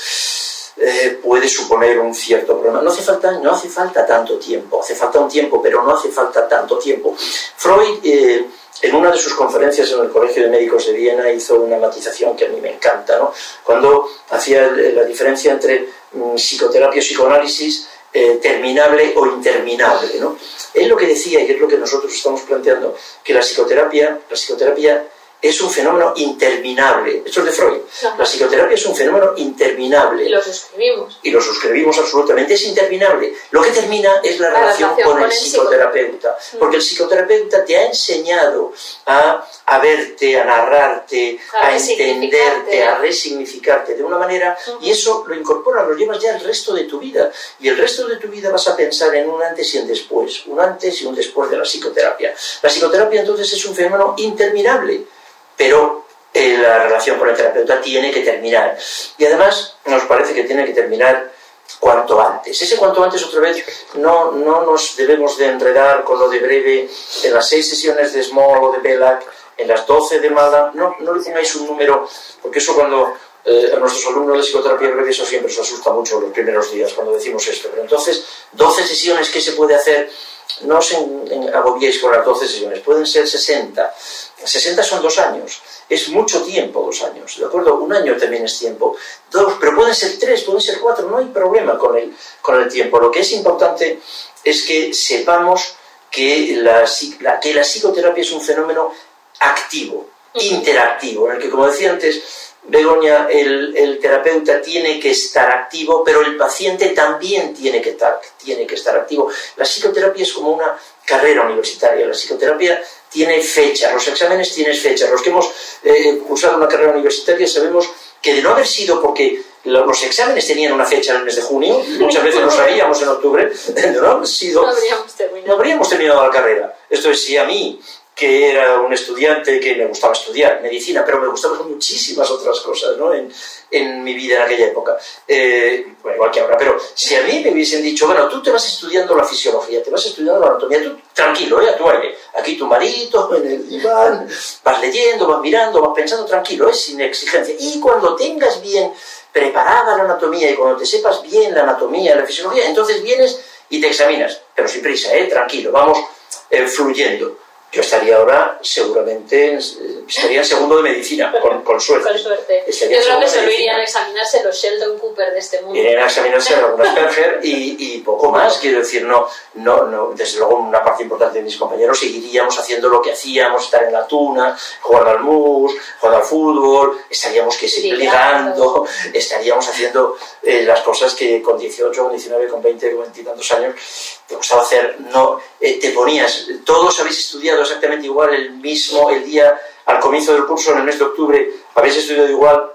Speaker 1: eh, puede suponer un cierto problema. No hace, falta, no hace falta tanto tiempo, hace falta un tiempo, pero no hace falta tanto tiempo. Freud, eh, en una de sus conferencias en el Colegio de Médicos de Viena, hizo una matización que a mí me encanta, ¿no? cuando hacía la diferencia entre mm, psicoterapia y psicoanálisis. Eh, terminable o interminable. ¿no? Él lo que decía, y es lo que nosotros estamos planteando, que la psicoterapia, la psicoterapia es un fenómeno interminable. Esto es de Freud. La psicoterapia es un fenómeno interminable.
Speaker 2: Y lo suscribimos.
Speaker 1: Y lo suscribimos absolutamente. Es interminable. Lo que termina es la, relación, con, el, psicoterapeuta. Mm. Porque el psicoterapeuta te ha enseñado a, a verte, a narrarte, a, entenderte, a resignificarte de una manera. Y eso lo incorpora, lo llevas ya el resto de tu vida. Y el resto de tu vida vas a pensar en un antes y un después. Un antes y un después de la psicoterapia. La psicoterapia entonces es un fenómeno interminable pero eh, la relación con el terapeuta tiene que terminar. Y además nos parece que tiene que terminar cuanto antes. Ese cuanto antes, otra vez, no, no nos debemos de enredar con lo de breve en las seis sesiones de Small o de Bellac, en las doce de Mala, no, no le tengáis un número, porque eso cuando eh, a nuestros alumnos de psicoterapia breve eso siempre se asusta mucho los primeros días cuando decimos esto. Pero entonces, 12 sesiones, ¿qué se puede hacer? No os agobiéis con las 12 sesiones, pueden ser 60. 60 son dos años, es mucho tiempo dos años, ¿de acuerdo? Un año también es tiempo, dos, pero pueden ser tres, pueden ser cuatro, no hay problema con el, con el tiempo. Lo que es importante es que sepamos que la, que la psicoterapia es un fenómeno activo, interactivo, en el que, como decía antes, Begoña, el, el, terapeuta tiene que estar activo, pero el paciente también tiene que, estar, tiene que estar activo. La psicoterapia es como una carrera universitaria. La psicoterapia tiene fecha, los exámenes tienen fecha. Los que hemos eh, cursado una carrera universitaria sabemos que de no haber sido porque los exámenes tenían una fecha en el mes de junio, muchas veces lo sabíamos en octubre, *laughs* de no haber sido,
Speaker 2: no habríamos terminado,
Speaker 1: no habríamos terminado la carrera. Esto es, si a mí que era un estudiante que me gustaba estudiar medicina, pero me gustaban muchísimas otras cosas ¿no? en, en mi vida en aquella época. Eh, bueno, igual que ahora, pero si a mí me hubiesen dicho, bueno, tú te vas estudiando la fisiología, te vas estudiando la anatomía, tú tranquilo, ¿eh? a tu aire, aquí tu marito, en el diván, vas leyendo, vas mirando, vas pensando tranquilo, es ¿eh? sin exigencia. Y cuando tengas bien preparada la anatomía y cuando te sepas bien la anatomía, la fisiología, entonces vienes y te examinas, pero sin prisa, ¿eh? tranquilo, vamos eh, fluyendo yo estaría ahora seguramente, estaría en segundo de medicina, con, con suerte.
Speaker 2: Con suerte.
Speaker 1: Estaría
Speaker 2: Yo creo que solo irían a examinarse los Sheldon Cooper de este mundo.
Speaker 1: Irían a examinarse algunas Asperger y, y poco más, quiero decir, no, no, no, desde luego una parte importante de mis compañeros seguiríamos haciendo lo que hacíamos, estar en la tuna, jugar al mus, jugar al fútbol, estaríamos que siempre
Speaker 2: ligando,
Speaker 1: estaríamos haciendo eh, las cosas que con 18, con 19, con 20, con 20 y tantos años te gustaba hacer, no, eh, te ponías, todos habéis estudiado exactamente igual el mismo, el día, al comienzo del curso, en el mes de octubre, habéis estudiado igual,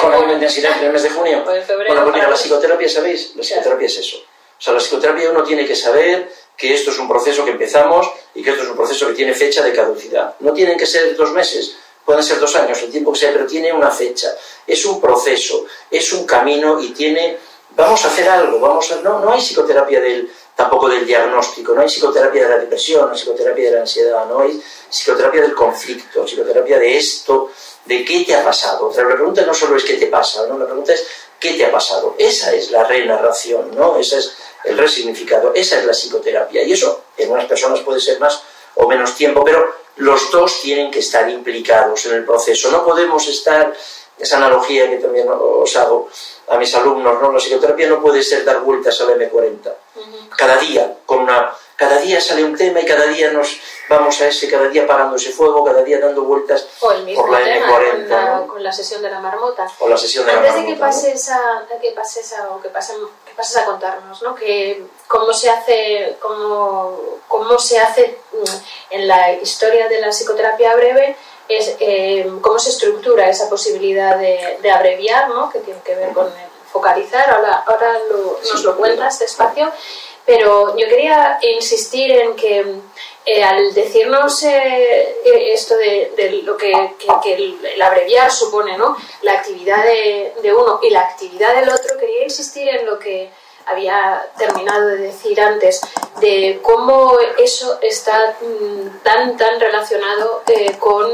Speaker 1: con la misma intensidad en el mes de junio. *laughs*
Speaker 2: En febrero,
Speaker 1: Bueno, pues mira, la psicoterapia, ¿sabéis? La psicoterapia es eso. O sea, la psicoterapia uno tiene que saber que esto es un proceso que empezamos y que esto es un proceso que tiene fecha de caducidad. No tienen que ser dos meses, pueden ser dos años, el tiempo que sea, pero tiene una fecha. Es un proceso, es un camino y tiene... Vamos a hacer algo, vamos a... No, no hay psicoterapia del, tampoco del diagnóstico, no hay psicoterapia de la depresión, no hay psicoterapia de la ansiedad, no hay psicoterapia del conflicto, psicoterapia de esto, de qué te ha pasado. O sea, la pregunta no solo es qué te pasa, ¿no? la pregunta es qué te ha pasado. Esa es la renarración, ¿no? Ese es el resignificado, esa es la psicoterapia. Y eso en unas personas puede ser más o menos tiempo, pero los dos tienen que estar implicados en el proceso. No podemos estar, esa analogía que también os hago a mis alumnos, ¿no? La psicoterapia no puede ser dar vueltas al M40
Speaker 2: Ujú.
Speaker 1: cada día, con una, cada día sale un tema y cada día nos vamos a ese, cada día apagando ese fuego, cada día dando vueltas
Speaker 2: O el mismo
Speaker 1: por la
Speaker 2: tema
Speaker 1: M40,
Speaker 2: con, la,
Speaker 1: ¿no?
Speaker 2: con la sesión de la marmota.
Speaker 1: o la sesión de la
Speaker 2: Antes de que
Speaker 1: marmota, ¿no?
Speaker 2: pases a, que pases a, o que pasen, que pases a contarnos, ¿no? Que cómo se hace, cómo, cómo se hace mm, en la historia de la psicoterapia breve, eh, cómo se estructura esa posibilidad de, abreviar, ¿no? Que tiene que ver con focalizar. Ahora, ahora lo- nos lo cuentas despacio. Pero yo quería insistir en que eh, al decirnos eh, esto de, lo que, el, abreviar supone, ¿no? La actividad de uno y la actividad del otro, quería insistir en lo que había terminado de decir antes, de cómo eso está mm, tan, tan relacionado eh, con,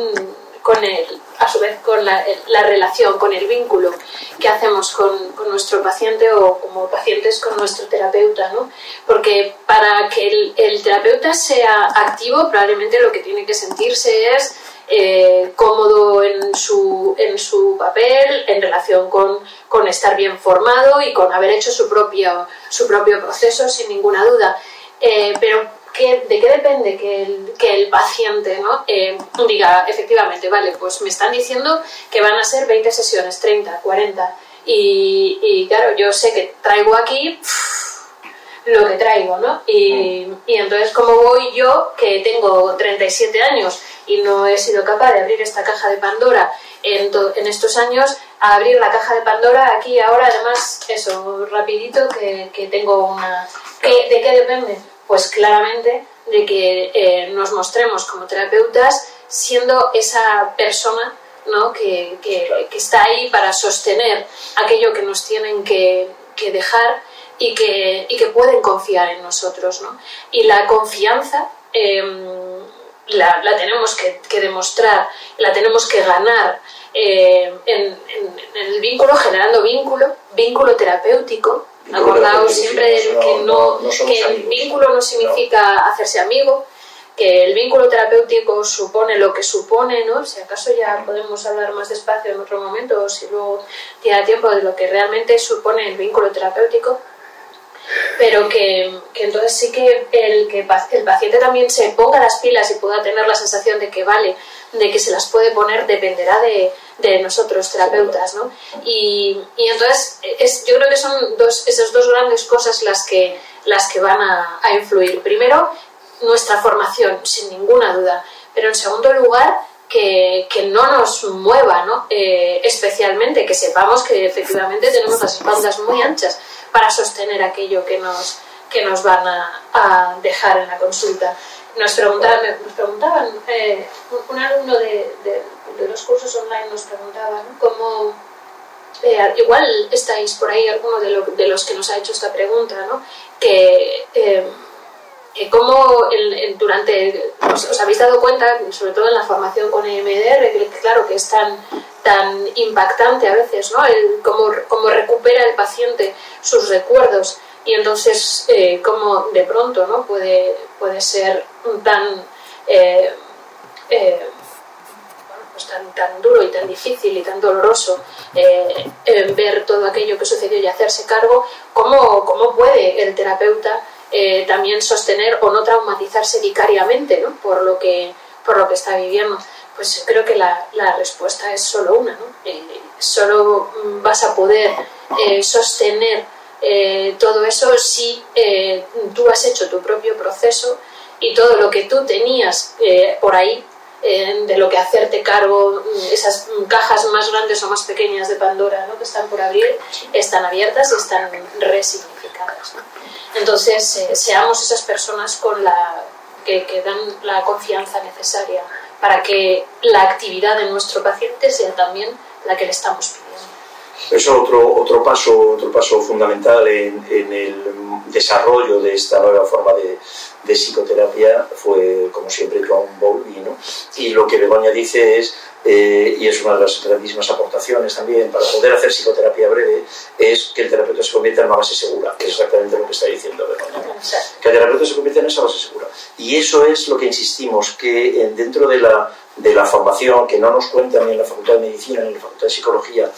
Speaker 2: con el, a su vez con la, la relación, con el vínculo que hacemos con, con nuestro paciente o como pacientes con nuestro terapeuta, ¿no? Porque para que el, el terapeuta sea activo, probablemente lo que tiene que sentirse es eh, cómodo en su, en su papel, en relación con, con estar bien formado y con haber hecho su propio, su propio proceso, sin ninguna duda. Eh, pero ¿qué- ¿de qué depende que el, que el paciente ¿no? Eh, diga, efectivamente, vale, pues me están diciendo que van a ser 20 sesiones, 30, 40, y, y claro, yo sé que traigo aquí lo que traigo, ¿no? Y, y entonces, ¿cómo voy yo, que tengo 37 años y no he sido capaz de abrir esta caja de Pandora en, en estos años, a abrir la caja de Pandora aquí ahora, además, eso, rapidito, que, que tengo una... ¿Qué- ¿De qué depende? Pues claramente de que eh, nos mostremos como terapeutas siendo esa persona ¿no? que, que- que está ahí para sostener aquello que nos tienen que, que dejar y que, y que pueden confiar en nosotros. ¿no? Y la confianza em, la, la tenemos que, que demostrar, la tenemos que ganar eh, en, en- en el vínculo, generando vínculo, vínculo terapéutico.
Speaker 1: Vínculo
Speaker 2: Acordaos siempre
Speaker 1: no,
Speaker 2: que,
Speaker 1: no-
Speaker 2: no, que el vínculo no significa hacerse amigo, que el vínculo terapéutico supone lo que supone, ¿no? Si acaso ya podemos hablar más despacio en otro momento, o si luego tiene tiempo de lo que realmente supone el vínculo terapéutico, pero que, que entonces sí que el que el paciente también se ponga las pilas y pueda tener la sensación de que vale, de que se las puede poner, dependerá de, de nosotros terapeutas, ¿no? Y, y entonces es, yo creo que son dos, esas dos grandes cosas las que, las que van a, a influir. Primero, nuestra formación, sin ninguna duda, pero en segundo lugar, que, que no nos mueva, ¿no? Eh, especialmente que sepamos que efectivamente tenemos las espaldas muy anchas para sostener aquello que nos, que nos van a, a dejar en la consulta. Nos preguntaban, nos preguntaban eh, un, alumno de, de- de los cursos online nos preguntaba ¿no? cómo, eh, igual estáis por ahí alguno de, lo- de los que nos ha hecho esta pregunta, ¿no? que eh, cómo el- el- durante os, os habéis dado cuenta, sobre todo en la formación con EMDR, que claro que es tan, tan impactante a veces, ¿no? El, cómo, cómo recupera el paciente sus recuerdos y entonces eh, cómo de pronto ¿no? puede, puede ser tan eh, eh, pues tan, tan, duro y tan difícil y tan doloroso ver todo aquello que sucedió y hacerse cargo, ¿cómo, cómo puede el terapeuta también sostener o no traumatizarse vicariamente ¿no? por, lo que, por lo que está viviendo? Pues creo que la, la respuesta es solo una, ¿no? solo vas a poder sostener eh, todo eso si eh, tú has hecho tu propio proceso y todo lo que tú tenías eh, por ahí, de lo que hacerte cargo, mm, esas cajas más grandes o más pequeñas de Pandora ¿no? que están por abrir, están abiertas y están resignificadas. Entonces, seamos esas personas con la, que, que dan la confianza necesaria para que la actividad de nuestro paciente sea también la que le estamos pidiendo.
Speaker 1: Eso otro, otro, paso, otro paso fundamental en, en el desarrollo de esta nueva forma de, de psicoterapia fue, como siempre, John Bowlby. ¿no? Y lo que Begoña dice es, eh, y es una de las grandísimas aportaciones también para poder hacer psicoterapia breve, es que el terapeuta se convierta en una base segura, que es exactamente lo que está diciendo Begoña. Que el terapeuta se convierta en esa base segura. Y eso es lo que insistimos, que dentro de la de la formación, que no nos cuentan ni en la Facultad de Medicina ni en la Facultad de Psicología,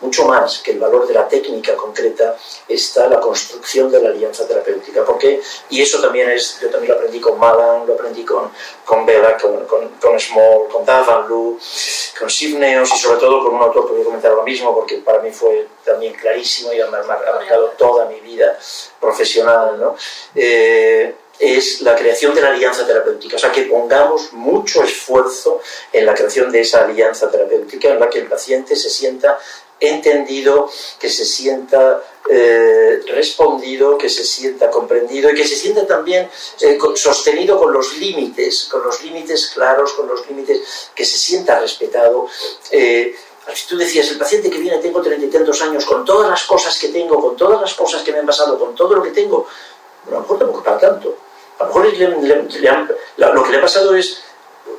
Speaker 1: mucho más que el valor de la técnica concreta, está la construcción de la alianza terapéutica. porque Y eso también es, yo también lo aprendí con Malan, lo aprendí con, con Bela, con, con, Small, con Davan Lu, con Sivneos y sobre todo con un autor que voy a comentar lo mismo porque para mí fue también clarísimo y ha marcado toda mi vida profesional. ¿no? Eh, es la creación de la alianza terapéutica, o sea, que pongamos mucho esfuerzo en la creación de esa alianza terapéutica en la que el paciente se sienta entendido, que se sienta eh, respondido, que se sienta comprendido y que se sienta también eh, sostenido con los límites, con los límites claros, con los límites, que se sienta respetado. Eh, si tú decías, el paciente que viene, tengo treinta y tantos años, con todas las cosas que tengo, con todas las cosas que me han pasado, con todo lo que tengo, a lo mejor tampoco para tanto a lo mejor lo que le ha pasado es,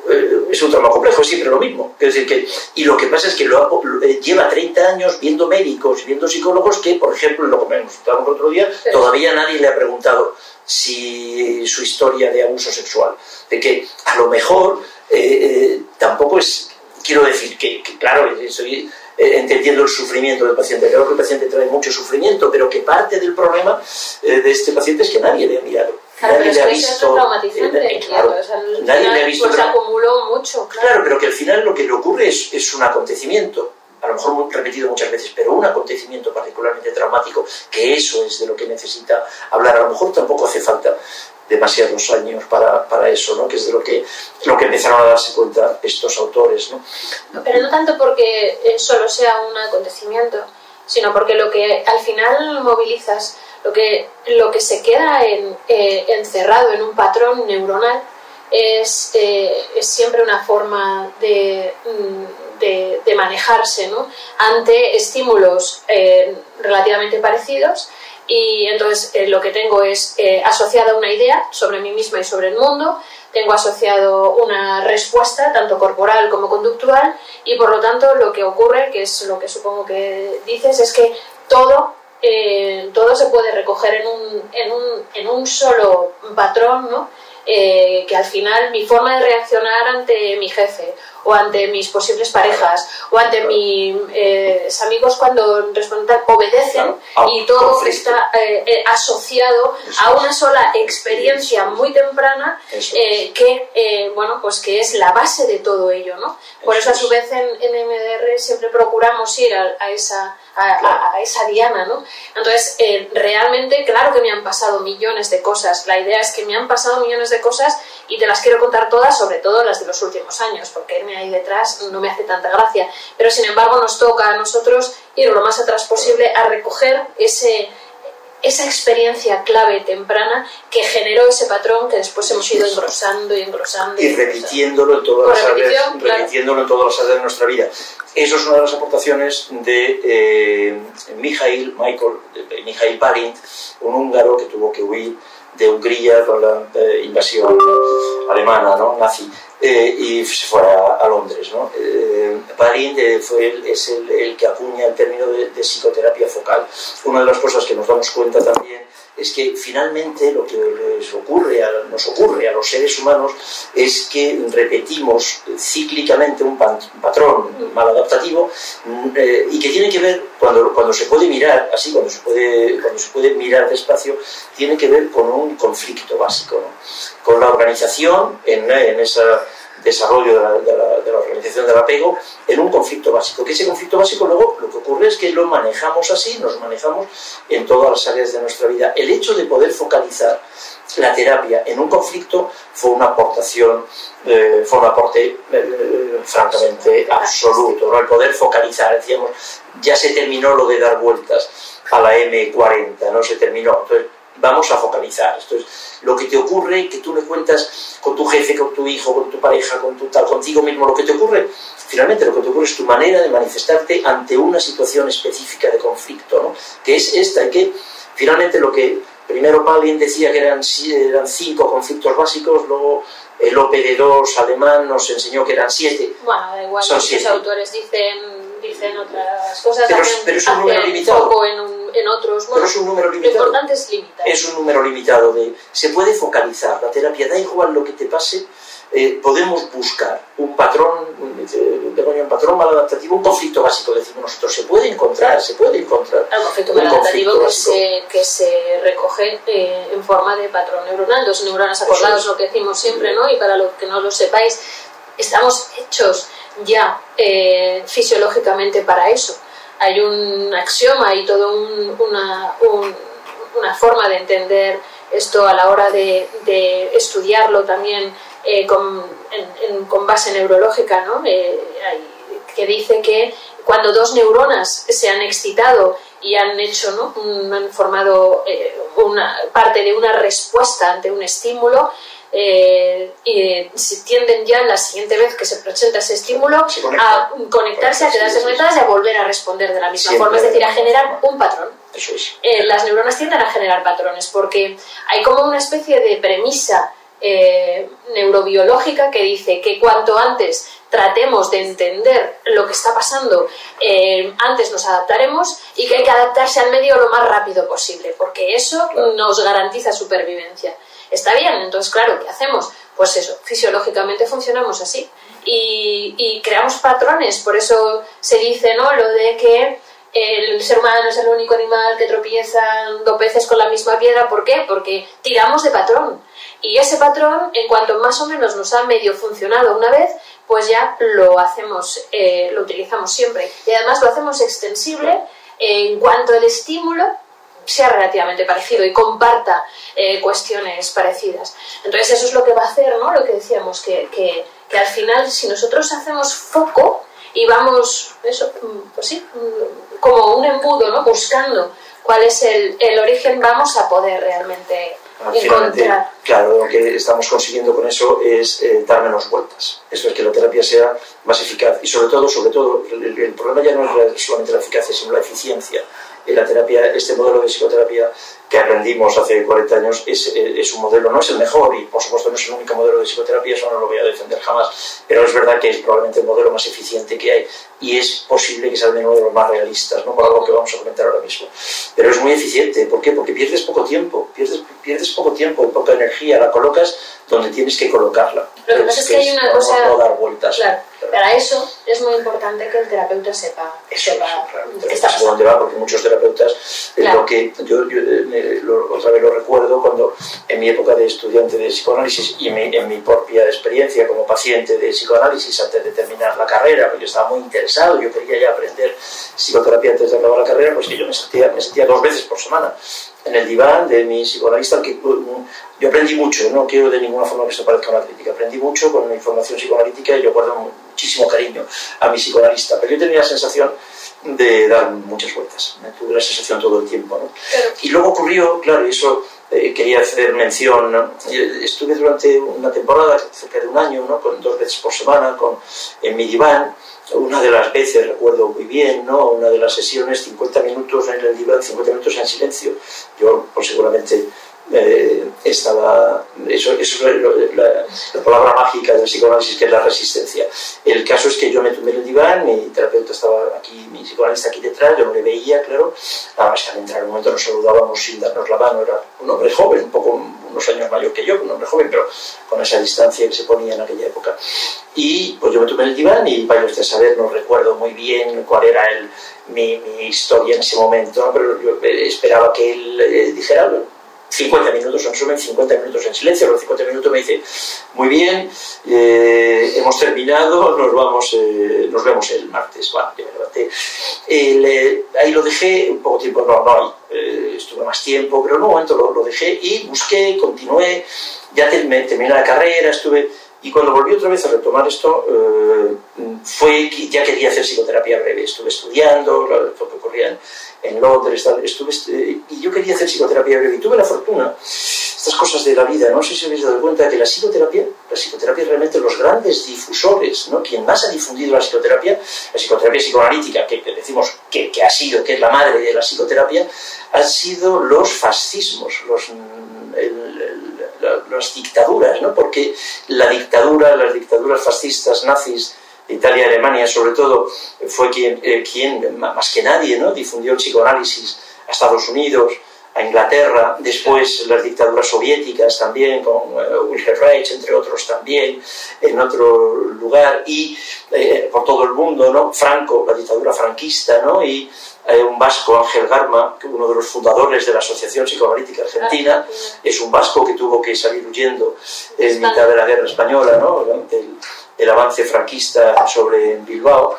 Speaker 1: eh, es un trauma complejo, es siempre lo mismo. Es decir, que, y lo que pasa es que lo, eh, lleva 30 años viendo médicos, viendo psicólogos que, por ejemplo, lo que el otro día, todavía nadie le ha preguntado si su historia de abuso sexual. De que a lo mejor eh, tampoco es, quiero decir que, claro, estoy entendiendo el sufrimiento del paciente. Creo que el paciente trae mucho sufrimiento, pero que parte del problema de este paciente es que nadie le ha mirado
Speaker 2: Claro, nadie pero es que eso es traumatizante. claro, o sea, nadie le ha visto. Pues acumuló mucho.
Speaker 1: Claro. claro. pero que al final lo que le ocurre es, es un acontecimiento a lo mejor repetido muchas veces, pero un acontecimiento particularmente traumático, que eso es de lo que necesita hablar. A lo mejor tampoco hace falta demasiados años para, para eso, ¿no? que es de lo que, lo que empezaron a darse cuenta estos autores. ¿no?
Speaker 2: Pero no tanto porque solo sea un acontecimiento, sino porque lo que al final movilizas lo que, lo que se queda eh, encerrado en un patrón neuronal es, eh, es siempre una forma de, mm, de, manejarse ante estímulos eh, relativamente parecidos y entonces lo que tengo es asociada una idea sobre mí misma y sobre el mundo, tengo asociado una respuesta tanto corporal como conductual y por lo tanto lo que ocurre, que es lo que supongo que dices, es que todo eh, todo se puede recoger en un, en un, en un solo patrón, ¿no? Eh, que al final mi forma de reaccionar ante mi jefe o ante mis posibles parejas o ante mis eh, amigos cuando responden obedecen y todo está asociado a una sola experiencia muy temprana que bueno pues que es la base de todo ello ¿no? por eso a su vez en, en MDR siempre procuramos ir a esa a, esa diana, ¿no? Entonces, eh, realmente, claro que me han pasado millones de cosas. La idea es que me han pasado millones de cosas y te las quiero contar todas, sobre todo las de los últimos años, porque irme ahí detrás no me hace tanta gracia. Pero, sin embargo, nos toca a nosotros ir lo más atrás posible a recoger ese esa experiencia clave temprana que generó ese patrón que después hemos ido engrosando y engrosando.
Speaker 1: Y, repitiéndolo en todas las áreas, repitiéndolo en todas las áreas de nuestra vida. Eso es una de las aportaciones de eh, Mijail, Michael, de Mijail Parint, un húngaro que tuvo que huir de Hungría con la eh, invasión alemana, ¿no? nazi, eh, y se fue a, Londres. ¿no? Eh, fue es el, que acuña el término de, psicoterapia focal. Una de las cosas que nos damos cuenta también es que finalmente lo que les ocurre nos ocurre a los seres humanos es que repetimos cíclicamente un, patrón maladaptativo mm, eh, y que tiene que ver, cuando, cuando se puede mirar, así, cuando se puede, cuando se puede mirar despacio, tiene que ver con un conflicto básico, con la organización en, en ese desarrollo de la, de la organización del apego en un conflicto básico. Que ese conflicto básico luego lo que ocurre es que lo manejamos así, nos manejamos en todas las áreas de nuestra vida. El hecho de poder focalizar la terapia en un conflicto fue una aportación, eh, fue un aporte eh, francamente absoluto. El poder focalizar, decíamos, ya se terminó lo de dar vueltas a la M40, no se terminó. Entonces, vamos a focalizar. Esto es lo que te ocurre, que tú le cuentas con tu jefe, con tu hijo, con tu pareja, con tu tal, contigo mismo, lo que te ocurre, finalmente lo que te ocurre es tu manera de manifestarte ante una situación específica de conflicto, ¿no? que es esta, y que finalmente lo que primero Palin decía que eran, eran cinco conflictos básicos, luego el OPD2 alemán nos enseñó que eran siete.
Speaker 2: Bueno, da igual, los autores dicen, dicen otras cosas,
Speaker 1: pero, pero es un número limitado.
Speaker 2: En en otros.
Speaker 1: Pero es un número limitado.
Speaker 2: Lo importante es limitar.
Speaker 1: Es un número limitado. De, se puede focalizar la terapia, da igual lo que te pase, eh, podemos buscar un patrón, un patrón maladaptativo, un conflicto básico, decimos nosotros. Se puede encontrar, se puede encontrar.
Speaker 2: Un conflicto maladaptativo que se, que se recoge eh, en forma de patrón neuronal, dos neuronas acordados, lo que decimos siempre, ¿no? Y para los que no lo sepáis, estamos hechos ya eh, fisiológicamente para eso hay un axioma y toda una, una, forma de entender esto a la hora de, estudiarlo también eh, con, con, base neurológica, ¿no? Eh, que dice que cuando dos neuronas se han excitado y han hecho, ¿no? han formado una parte de una respuesta ante un estímulo, eh, y si tienden ya la siguiente vez que se presenta ese estímulo a conectarse, a quedarse conectadas y a volver a responder de la misma forma, es decir, a generar un patrón. Eh, las neuronas tienden a generar patrones porque hay como una especie de premisa eh, neurobiológica que dice que cuanto antes tratemos de entender lo que está pasando, antes nos adaptaremos y que hay que adaptarse al medio lo más rápido posible, porque eso nos garantiza supervivencia está bien. Entonces, claro, ¿qué hacemos? Pues eso, fisiológicamente funcionamos así. Y, creamos patrones, por eso se dice, ¿no? Lo de que el ser humano es el único animal que tropieza dos veces con la misma piedra. ¿Por qué? Porque tiramos de patrón. Y ese patrón, en cuanto más o menos nos ha medio funcionado una vez, pues ya lo hacemos, eh, lo utilizamos siempre. Y además lo hacemos extensible en cuanto al estímulo sea relativamente parecido y comparta eh, cuestiones parecidas. Entonces eso es lo que va a hacer, ¿no? Lo que decíamos, que, que, que al final si nosotros hacemos foco y vamos, eso, mm, pues sí, mm, como un embudo, ¿no? Buscando cuál es el, el origen, vamos a poder realmente encontrar.
Speaker 1: Claro, lo que estamos consiguiendo con eso es eh, dar menos vueltas. Eso es que la terapia sea más eficaz y sobre todo, sobre todo, el, el problema ya no es solamente la eficacia, sino la eficiencia la terapia, este modelo de psicoterapia que aprendimos hace 40 años es, es, un modelo, no es el mejor y por supuesto no es el único modelo de psicoterapia, eso no lo voy a defender jamás, pero es verdad que es probablemente el modelo más eficiente que hay y es posible que sea el uno de los más realistas, ¿no? por algo que vamos a comentar ahora mismo. Pero es muy eficiente, ¿por qué? Porque pierdes poco tiempo, pierdes, pierdes poco tiempo y poca energía, la colocas donde tienes que colocarla.
Speaker 2: Lo que pasa es que, hay una cosa...
Speaker 1: No dar vueltas.
Speaker 2: Claro, para eso es muy importante que el terapeuta sepa,
Speaker 1: eso,
Speaker 2: sepa
Speaker 1: qué está pasando. dónde va, porque muchos terapeutas, lo que yo, yo eh, otra vez lo recuerdo cuando en mi época de estudiante de psicoanálisis y en mi propia experiencia como paciente de psicoanálisis antes de terminar la carrera, porque yo estaba muy interesado, yo quería ya aprender psicoterapia antes de acabar la carrera, pues que yo me sentía, me sentía dos veces por semana en el diván de mi psicoanalista, que yo aprendí mucho, no quiero de ninguna forma que esto parezca una crítica, aprendí mucho con mi formación psicoanalítica y yo guardo muchísimo cariño a mi psicoanalista, pero yo tenía la sensación de dar muchas vueltas, me tuve la sensación todo el tiempo. ¿no? Y luego ocurrió, claro, y eso eh, quería hacer mención, estuve durante una temporada, cerca de un año, ¿no? con dos veces por semana, con, en mi diván, una de las veces, recuerdo muy bien, ¿no? una de las sesiones, 50 minutos en el diván, 50 minutos en silencio. Yo, pues seguramente eh, estaba, eso, eso es la, palabra mágica del psicoanálisis, que es la resistencia. El caso es que yo me tumbé en el diván, mi terapeuta estaba aquí, mi psicoanalista aquí detrás, yo no le veía, claro, además que al entrar en un momento nos saludábamos sin darnos la mano, era un hombre joven, un poco unos años mayor que yo, un hombre joven, pero con esa distancia que se ponía en aquella época. Y pues yo me tumbé en el diván y vaya usted a saber, no recuerdo muy bien cuál era el, mi, mi historia en ese momento, pero yo esperaba que él eh, dijera algo 50 minutos, en resumen, 50 minutos en silencio, los 50 minutos me dice, muy bien, eh, hemos terminado, nos vamos, eh, nos vemos el martes. Bueno, me levanté. Eh, ahí lo dejé, un poco tiempo, no, no, estuve más tiempo, pero en un momento lo, lo dejé y busqué, continué, ya terminé la carrera, estuve y cuando volví otra vez a retomar esto, eh, fue que ya quería hacer psicoterapia breve. Estuve estudiando, lo que ocurría en, Londres, estuve, eh, y yo quería hacer psicoterapia breve. Y tuve la fortuna, estas cosas de la vida, no sé si habéis dado cuenta que la psicoterapia, la psicoterapia realmente los grandes difusores, ¿no? quien más ha difundido la psicoterapia, la psicoterapia psicoanalítica, que, decimos que, que, ha sido, que es la madre de la psicoterapia, han sido los fascismos, los, las dictaduras, ¿no? porque la dictadura, las dictaduras fascistas, nazis, Italia y Alemania sobre todo, fue quien, eh, quien más que nadie, ¿no? difundió el psicoanálisis a Estados Unidos, a Inglaterra, después las dictaduras soviéticas también, con uh, Wilhelm Reich, entre otros también, en otro lugar, y eh, por todo el mundo, ¿no? Franco, la dictadura franquista, ¿no? y eh, un vasco, Ángel Garma, uno de los fundadores de la Asociación Psicoanalítica Argentina, es un vasco que tuvo que salir huyendo en mitad de la guerra española, ¿no? el, el avance franquista sobre Bilbao,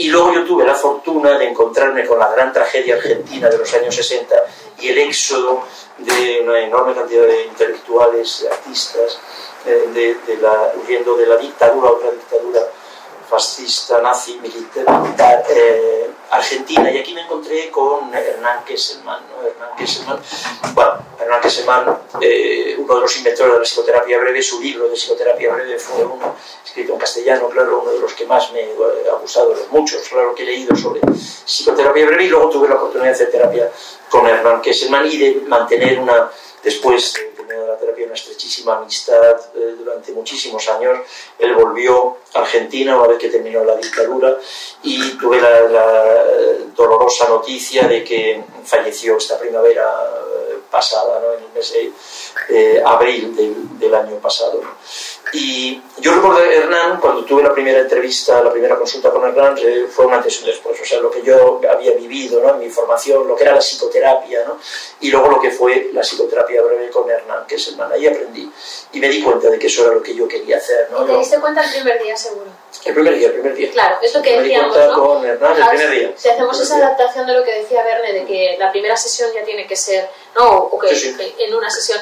Speaker 1: y luego yo tuve la fortuna de encontrarme con la gran tragedia argentina de los años 60 y el éxodo de una enorme cantidad de intelectuales, de artistas, eh, de, la, huyendo de la dictadura, otra dictadura fascista, nazi, militar, eh, argentina. Y aquí me encontré con Hernán Kesselman. Hernán Kesselman, bueno, Hernán Kesselman, eh, uno de los inventores de la psicoterapia breve, su libro de psicoterapia breve fue uno escrito en castellano, claro, uno de los que más me ha gustado, de los muchos, claro, que he leído sobre psicoterapia breve. Y luego tuve la oportunidad de hacer terapia con Hernán Kesselman y de mantener una, después de la terapia, una estrechísima amistad eh, durante muchísimos años. Él volvió a Argentina una vez que terminó la dictadura y tuve la, dolorosa noticia de que falleció esta primavera eh, pasada, en el mes de eh, abril del, año pasado. Y yo recuerdo Hernán, cuando tuve la primera entrevista, la primera consulta con Hernán, fue una antes después, o sea, lo que yo había vivido ¿no? mi formación, lo que era la psicoterapia, ¿no? y luego lo que fue la psicoterapia breve con Hernán, que es Hernán, ahí aprendí. Y me di cuenta de que eso era lo que yo quería hacer. ¿no?
Speaker 2: ¿Y te diste cuenta el primer día, seguro?
Speaker 1: El primer día, el primer día.
Speaker 2: Claro, es lo que
Speaker 1: me
Speaker 2: decíamos,
Speaker 1: di cuenta
Speaker 2: ¿no?
Speaker 1: con Hernán el primer día.
Speaker 2: Si hacemos esa adaptación de lo que decía Verne, de que la primera sesión ya tiene que ser, no, o que,
Speaker 1: Sí, sí.
Speaker 2: que en una sesión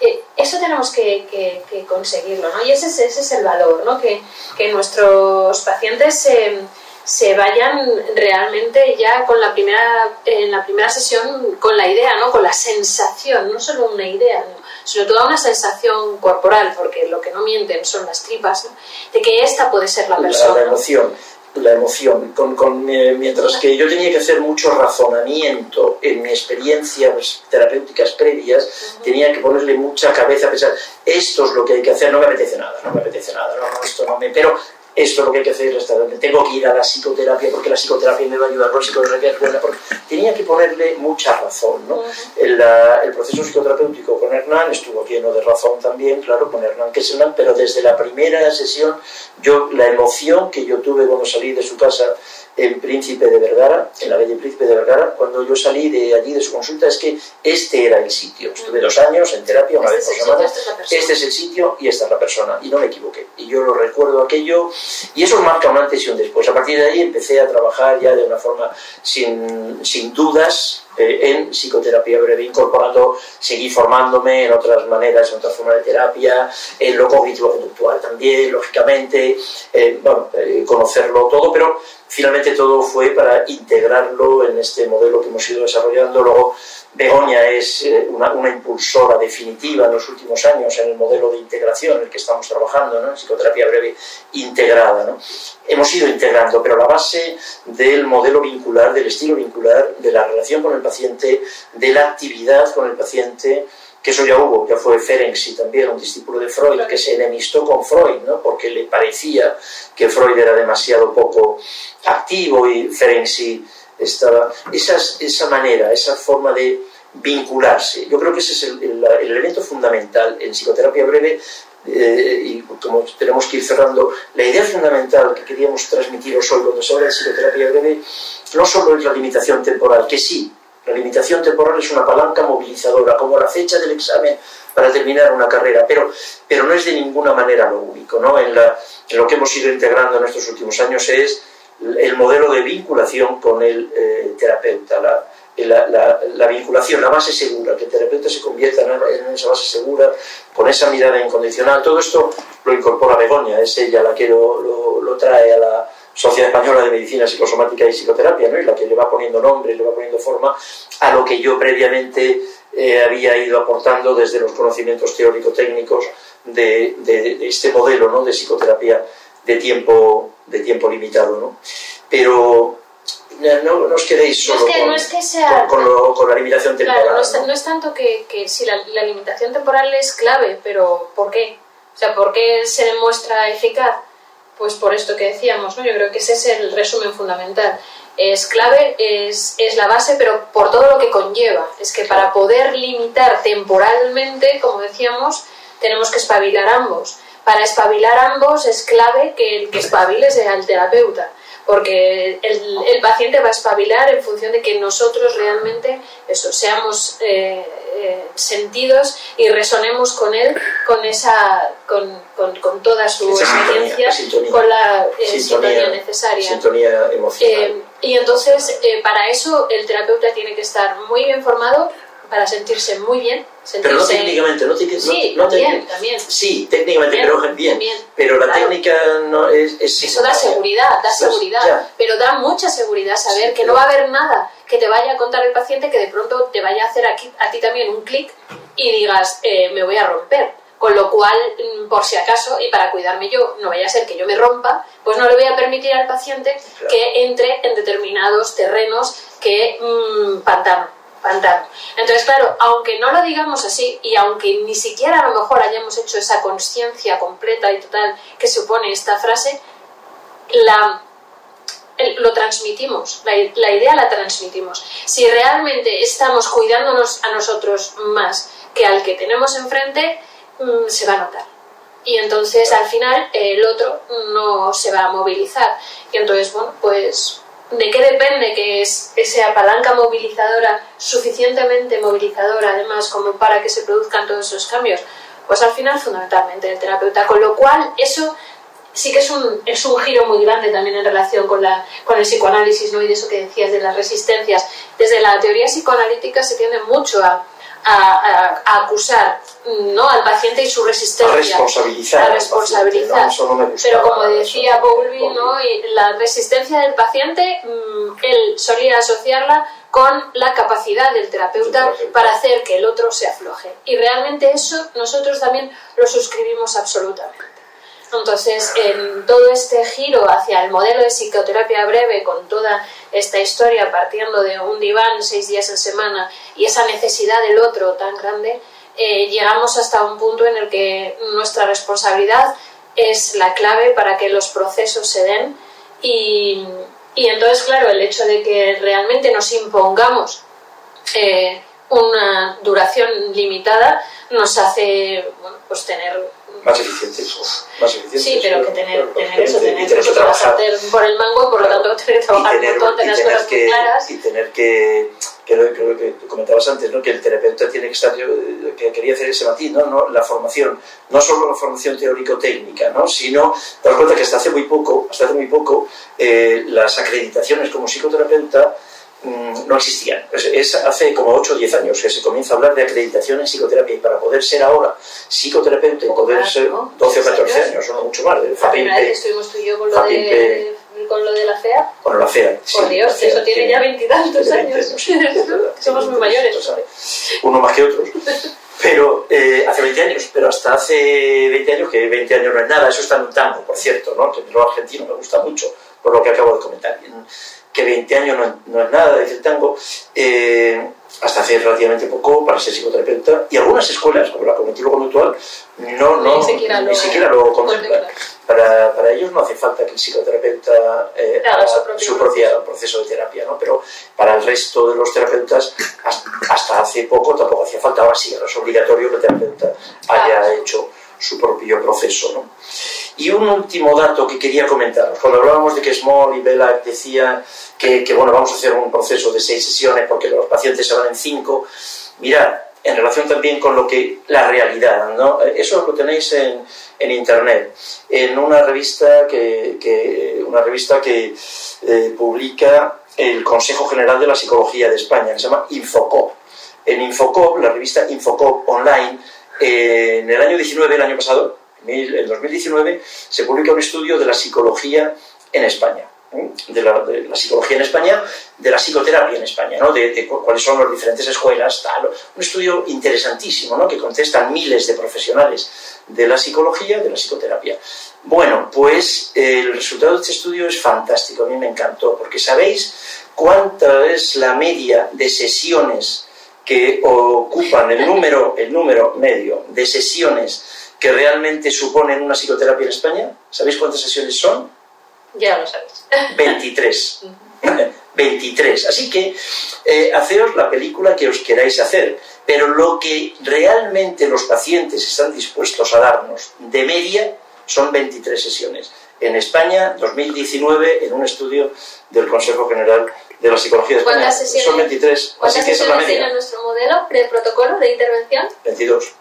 Speaker 2: eh, eso tenemos que, que, que, conseguirlo, ¿no? Y ese es, ese es el valor, ¿no? Que, que nuestros pacientes se, se, vayan realmente ya con la primera, en la primera sesión con la idea, ¿no? Con la sensación, no solo una idea, ¿no? sino toda una sensación corporal, porque lo que no mienten son las tripas, ¿no? de que esta puede ser la persona.
Speaker 1: La emoción la emoción, con, con, eh, mientras que yo tenía que hacer mucho razonamiento en mi experiencias pues, terapéuticas previas, tenía que ponerle mucha cabeza a pensar, esto es lo que hay que hacer, no me apetece nada, no me apetece nada, no, no esto no me... Pero esto es lo que hay que hacer, tengo que ir a la psicoterapia porque la psicoterapia me va a ayudar, la psicoterapia es buena, porque tenía que ponerle mucha razón. ¿no? Uh -huh. el, el, proceso psicoterapéutico con Hernán estuvo lleno de razón también, claro, con Hernán Kesselman, pero desde la primera sesión, yo la emoción que yo tuve cuando salí de su casa en Príncipe de Vergara, en la calle Príncipe de Vergara, cuando yo salí de allí de su consulta, es que este era el sitio. Estuve dos años en terapia, una
Speaker 2: este
Speaker 1: vez por semana. Este, este es el sitio y esta es la persona. Y no me equivoqué. Y yo lo recuerdo aquello. Y eso marca un antes y un después. A partir de ahí empecé a trabajar ya de una forma sin, sin dudas en psicoterapia breve, incorporando, seguí formándome en otras maneras, en otras formas de terapia, en lo cognitivo-conductual también, lógicamente, eh, bueno, eh, conocerlo todo, pero finalmente todo fue para integrarlo en este modelo que hemos ido desarrollando. Luego, Begoña es una, una, impulsora definitiva en los últimos años en el modelo de integración en el que estamos trabajando, ¿no? en psicoterapia breve integrada. ¿no? Hemos ido integrando, pero la base del modelo vincular, del estilo vincular, de la con el paciente, de la actividad con el paciente, que eso ya hubo, ya fue Ferenczi también, un discípulo de Freud, que se enemistó con Freud, ¿no? porque le parecía que Freud era demasiado poco activo y Ferenczi estaba... esa manera, esa forma de vincularse, yo creo que ese es el, elemento fundamental en psicoterapia breve eh, y como tenemos que ir cerrando, la idea fundamental que queríamos transmitiros hoy cuando se habla de psicoterapia breve no solo es la limitación temporal, que sí, la limitación temporal es una palanca movilizadora, como la fecha del examen para terminar una carrera, pero, pero no es de ninguna manera lo único. ¿no? En, lo que hemos ido integrando en estos últimos años es el modelo de vinculación con el eh, terapeuta, la, la, vinculación, la base segura, que el terapeuta se convierta en, esa base segura, con esa mirada incondicional. Todo esto lo incorpora Begoña, es ella la que lo, trae a la, Sociedad Española de Medicina Psicosomática y Psicoterapia, ¿no? y la que le va poniendo nombre, le va poniendo forma a lo que yo previamente eh, había ido aportando desde los conocimientos teórico-técnicos de, este modelo ¿no? de psicoterapia de tiempo, de tiempo limitado. ¿no? Pero no, os quedéis solo con, la limitación temporal.
Speaker 2: Claro, no, es, tanto que, que si la, la, limitación temporal es clave, pero ¿por qué? O sea, ¿por qué se demuestra eficaz? Pues por esto que decíamos, ¿no? Yo creo que ese es el resumen fundamental. Es clave, es, es la base, pero por todo lo que conlleva. Es que para poder limitar temporalmente, como decíamos, tenemos que espabilar ambos. Para espabilar ambos es clave que el que espabile sea el terapeuta porque el, el, paciente va a espabilar en función de que nosotros realmente eso, seamos eh, eh, sentidos y resonemos con él con esa con, con, con toda su experiencia con la eh, sintonía, necesaria.
Speaker 1: sintonía emocional.
Speaker 2: y entonces para eso el terapeuta tiene que estar muy bien formado para sentirse muy bien.
Speaker 1: Sentirse... Pero no técnicamente, no,
Speaker 2: sí,
Speaker 1: no,
Speaker 2: también, también.
Speaker 1: Sí, técnicamente, pero bien. pero la técnica no es,
Speaker 2: Eso da seguridad, da seguridad. Pero da mucha seguridad saber que no va a haber nada que te vaya a contar el paciente que de pronto te vaya a hacer aquí, a ti también un clic y digas, eh, me voy a romper. Con lo cual, mm, por si acaso, y para cuidarme yo, no vaya a ser que yo me rompa, pues no le voy a permitir al paciente que entre en determinados terrenos que mmm, pantano entonces, claro, aunque no lo digamos así y aunque ni siquiera a lo mejor hayamos hecho esa conciencia completa y total que supone esta frase, la, lo transmitimos, la, idea la transmitimos. Si realmente estamos cuidándonos a nosotros más que al que tenemos enfrente, mm, se va a notar. Y entonces al final el otro no se va a movilizar. Y entonces, bueno, pues ¿De qué depende que es esa palanca movilizadora suficientemente movilizadora, además, como para que se produzcan todos esos cambios? Pues al final, fundamentalmente, el terapeuta. Con lo cual, eso sí que es un, es un giro muy grande también en relación con, la, con el psicoanálisis ¿no? y de eso que decías de las resistencias. Desde la teoría psicoanalítica se tiende mucho a a, acusar ¿no? al paciente y su resistencia. A
Speaker 1: responsabilizar.
Speaker 2: A responsabilizar. Pero como decía Bowlby, ¿no? la resistencia del paciente, mm, él solía asociarla con la capacidad del terapeuta para hacer que el otro se afloje. Y realmente eso nosotros también lo suscribimos absolutamente. Entonces, en todo este giro hacia el modelo de psicoterapia breve, con toda esta historia partiendo de un diván seis días en semana y esa necesidad del otro tan grande, eh, llegamos hasta un punto en el que nuestra responsabilidad es la clave para que los procesos se den. Y, y entonces, claro, el hecho de que realmente nos impongamos eh, una duración limitada nos hace bueno, pues tener
Speaker 1: más eficientes. Más eficientes
Speaker 2: sí, pero que tener, tener eso, tener, que, trabajar por el mango y por lo tanto *laughs* tener que trabajar tener, un montón, tener, las cosas
Speaker 1: que,
Speaker 2: claras.
Speaker 1: Y tener que, que lo, que comentabas antes, ¿no? que el terapeuta tiene que estar, yo que quería hacer ese matiz, ¿no? ¿no? la formación, no solo la formación teórico-técnica, ¿no? sino dar cuenta que hasta hace muy poco, hasta hace muy poco eh, las acreditaciones como psicoterapeuta no existían. Es, hace como 8 o 10 años que se comienza a hablar de acreditación en psicoterapia y para poder ser ahora psicoterapeuta y poder ser 12 o 14 años, o no mucho más.
Speaker 2: La primera vez que estuvimos tú y yo con lo, de, con lo de la FEA.
Speaker 1: Con la FEA.
Speaker 2: Por Dios, eso tiene, ya veintitantos años. Somos muy mayores.
Speaker 1: Uno más que otros. Pero eh, hace 20 años, pero hasta hace 20 años, que 20 años no es nada, eso está en un tango, por cierto, ¿no? lo argentino me gusta mucho, por lo que acabo de comentar que 20 años no, es nada, dice el tango, eh, hasta hace relativamente poco para ser psicoterapeuta y algunas escuelas, como la cognitivo-conductual, no, no,
Speaker 2: Ni siquiera lo-
Speaker 1: ni siquiera lo contemplan.
Speaker 2: contemplan.
Speaker 1: Para, para ellos no hace falta que el psicoterapeuta eh,
Speaker 2: Haga su propio
Speaker 1: proceso de terapia, ¿no? pero para el resto de los terapeutas, hasta, hasta hace poco tampoco hacía falta, ahora sí, ahora es obligatorio que el terapeuta haya
Speaker 2: Claro.
Speaker 1: hecho su propio proceso. ¿no? Y un último dato que quería comentaros. Cuando hablábamos de que Small y Bella decía que, bueno, vamos a hacer un proceso de seis sesiones porque los pacientes se en cinco, mirad, en relación también con lo que la realidad, ¿no? Eso lo tenéis en, internet, en una revista que, que- una revista que eh, publica el Consejo General de la Psicología de España, que se llama Infocop. En Infocop, la revista Infocop Online, en el año 19, el año pasado, en 2019, se publica un estudio de la psicología en España. ¿eh? De la, psicología en España, de la psicoterapia en España, ¿no? de, de cu- cuáles son las diferentes escuelas, tal. Un estudio interesantísimo, ¿no? que contestan miles de profesionales de la psicología, de la psicoterapia. Bueno, pues el resultado de este estudio es fantástico, a mí me encantó, porque sabéis cuánta es la media de sesiones que ocupan el número, el número medio de sesiones que realmente suponen una psicoterapia en España. ¿Sabéis cuántas sesiones son?
Speaker 2: Ya lo sabéis.
Speaker 1: 23. 23. Así que eh, haceos la película que os queráis hacer. Pero lo que realmente los pacientes están dispuestos a darnos de media son 23 sesiones. En España, 2019, en un estudio del Consejo General de la Psicología de España,
Speaker 2: ¿Cuántas sesiones-
Speaker 1: son 23. Así
Speaker 2: ¿Cuántas
Speaker 1: que esa es la
Speaker 2: sesiones tiene nuestro modelo de protocolo de intervención?
Speaker 1: 22.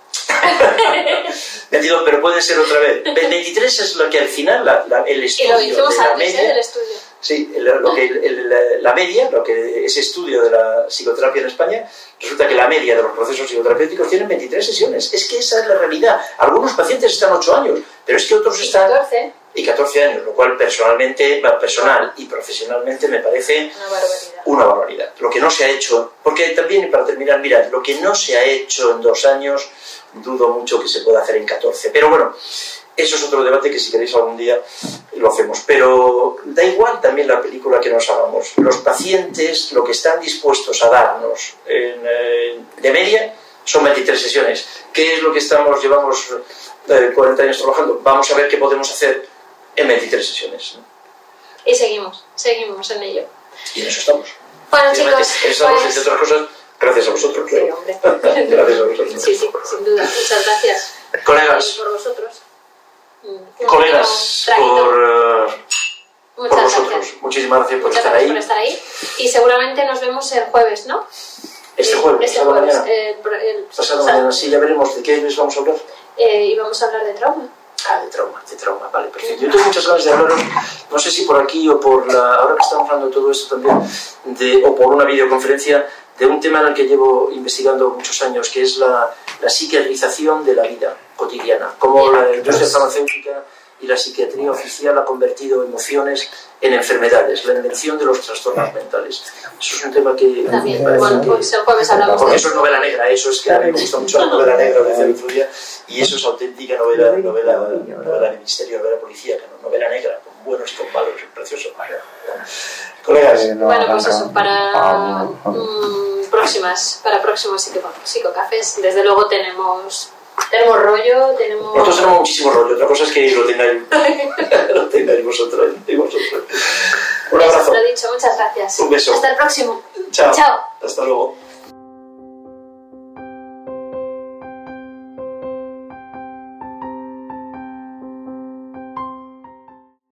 Speaker 1: 22, *laughs* pero puede ser otra vez. 23 es lo que al final la- la- el
Speaker 2: Y
Speaker 1: estudio
Speaker 2: lo hicimos
Speaker 1: de la
Speaker 2: ¿eh?
Speaker 1: media...
Speaker 2: del estudio.
Speaker 1: Sí, el- lo que, el- el- la media, lo que ese estudio de la psicoterapia en España, resulta que la media de los procesos psicoterapéuticos tienen 23 sesiones. Es que esa es la realidad. Algunos pacientes están 8 años, pero es que otros
Speaker 2: Y
Speaker 1: están
Speaker 2: 14,
Speaker 1: y 14 años, lo cual personalmente, personal y profesionalmente me parece
Speaker 2: una barbaridad.
Speaker 1: una barbaridad. Lo que no se ha hecho, porque también, para terminar, mirad, lo que no se ha hecho en dos años, dudo mucho que se pueda hacer en 14. Pero bueno, eso es otro debate que si queréis algún día lo hacemos. Pero da igual también la película que nos hagamos. Los pacientes lo que están dispuestos a darnos en, eh, de media son 23 sesiones. ¿Qué es lo que estamos, llevamos eh, 40 años trabajando? Vamos a ver qué podemos hacer en 23 sesiones. ¿no?
Speaker 2: Y seguimos, seguimos en ello.
Speaker 1: Y en eso estamos.
Speaker 2: Bueno,
Speaker 1: Obviamente,
Speaker 2: chicos,
Speaker 1: Estamos,
Speaker 2: pues-
Speaker 1: entre otras cosas, gracias a vosotros.
Speaker 2: Sí, hombre. *laughs*
Speaker 1: gracias a vosotros.
Speaker 2: Sí, sí, sin duda. Muchas gracias.
Speaker 1: Colegas,
Speaker 2: por vosotros. Mm,
Speaker 1: colegas, por, eh, por
Speaker 2: Muchas
Speaker 1: vosotros.
Speaker 2: gracias.
Speaker 1: Muchísimas gracias por
Speaker 2: Muchas
Speaker 1: estar
Speaker 2: gracias
Speaker 1: ahí.
Speaker 2: por estar ahí. Y seguramente nos vemos el jueves, ¿no?
Speaker 1: Este
Speaker 2: Eh,
Speaker 1: jueves,
Speaker 2: Este jueves.
Speaker 1: mañana.
Speaker 2: eh, el-
Speaker 1: Pasado
Speaker 2: o sea,
Speaker 1: mañana, sí, ya veremos de qué les vamos a hablar.
Speaker 2: eh, y vamos a hablar de trauma.
Speaker 1: Ah, de trauma, de trauma, vale, perfecto. Yo tengo muchas ganas de hablaros, no sé si por aquí o por la, ahora que estamos hablando de todo esto también, de, o por una videoconferencia, de un tema en el que llevo investigando muchos años, que es la, la psiquiatrización de la vida cotidiana, cómo la industria farmacéutica y la psiquiatría oficial ha convertido emociones en enfermedades, la invención de los trastornos mentales. Eso es un tema que
Speaker 2: También. Bueno,
Speaker 1: que-
Speaker 2: pues el jueves hablamos
Speaker 1: porque
Speaker 2: de
Speaker 1: eso es novela negra, eso es que a mí me gusta mucho la novela negra, lo decía el otro día, y eso es auténtica novela, novela, novela de misterio, novela policíaca, ¿no? novela negra, con buenos y con malos, es precioso. Colegas,
Speaker 2: Bueno, pues eso, para mm, próximas, para próximos psico- psicocafés, desde luego tenemos, tenemos rollo, tenemos...
Speaker 1: nosotros tenemos muchísimo rollo, otra cosa es que lo tengáis, *laughs* *laughs* lo tengáis vosotros, y vosotros. Un abrazo,
Speaker 2: lo dicho, muchas gracias.
Speaker 1: Un beso.
Speaker 2: Hasta el próximo.
Speaker 1: chao,
Speaker 2: Chao.
Speaker 1: hasta luego.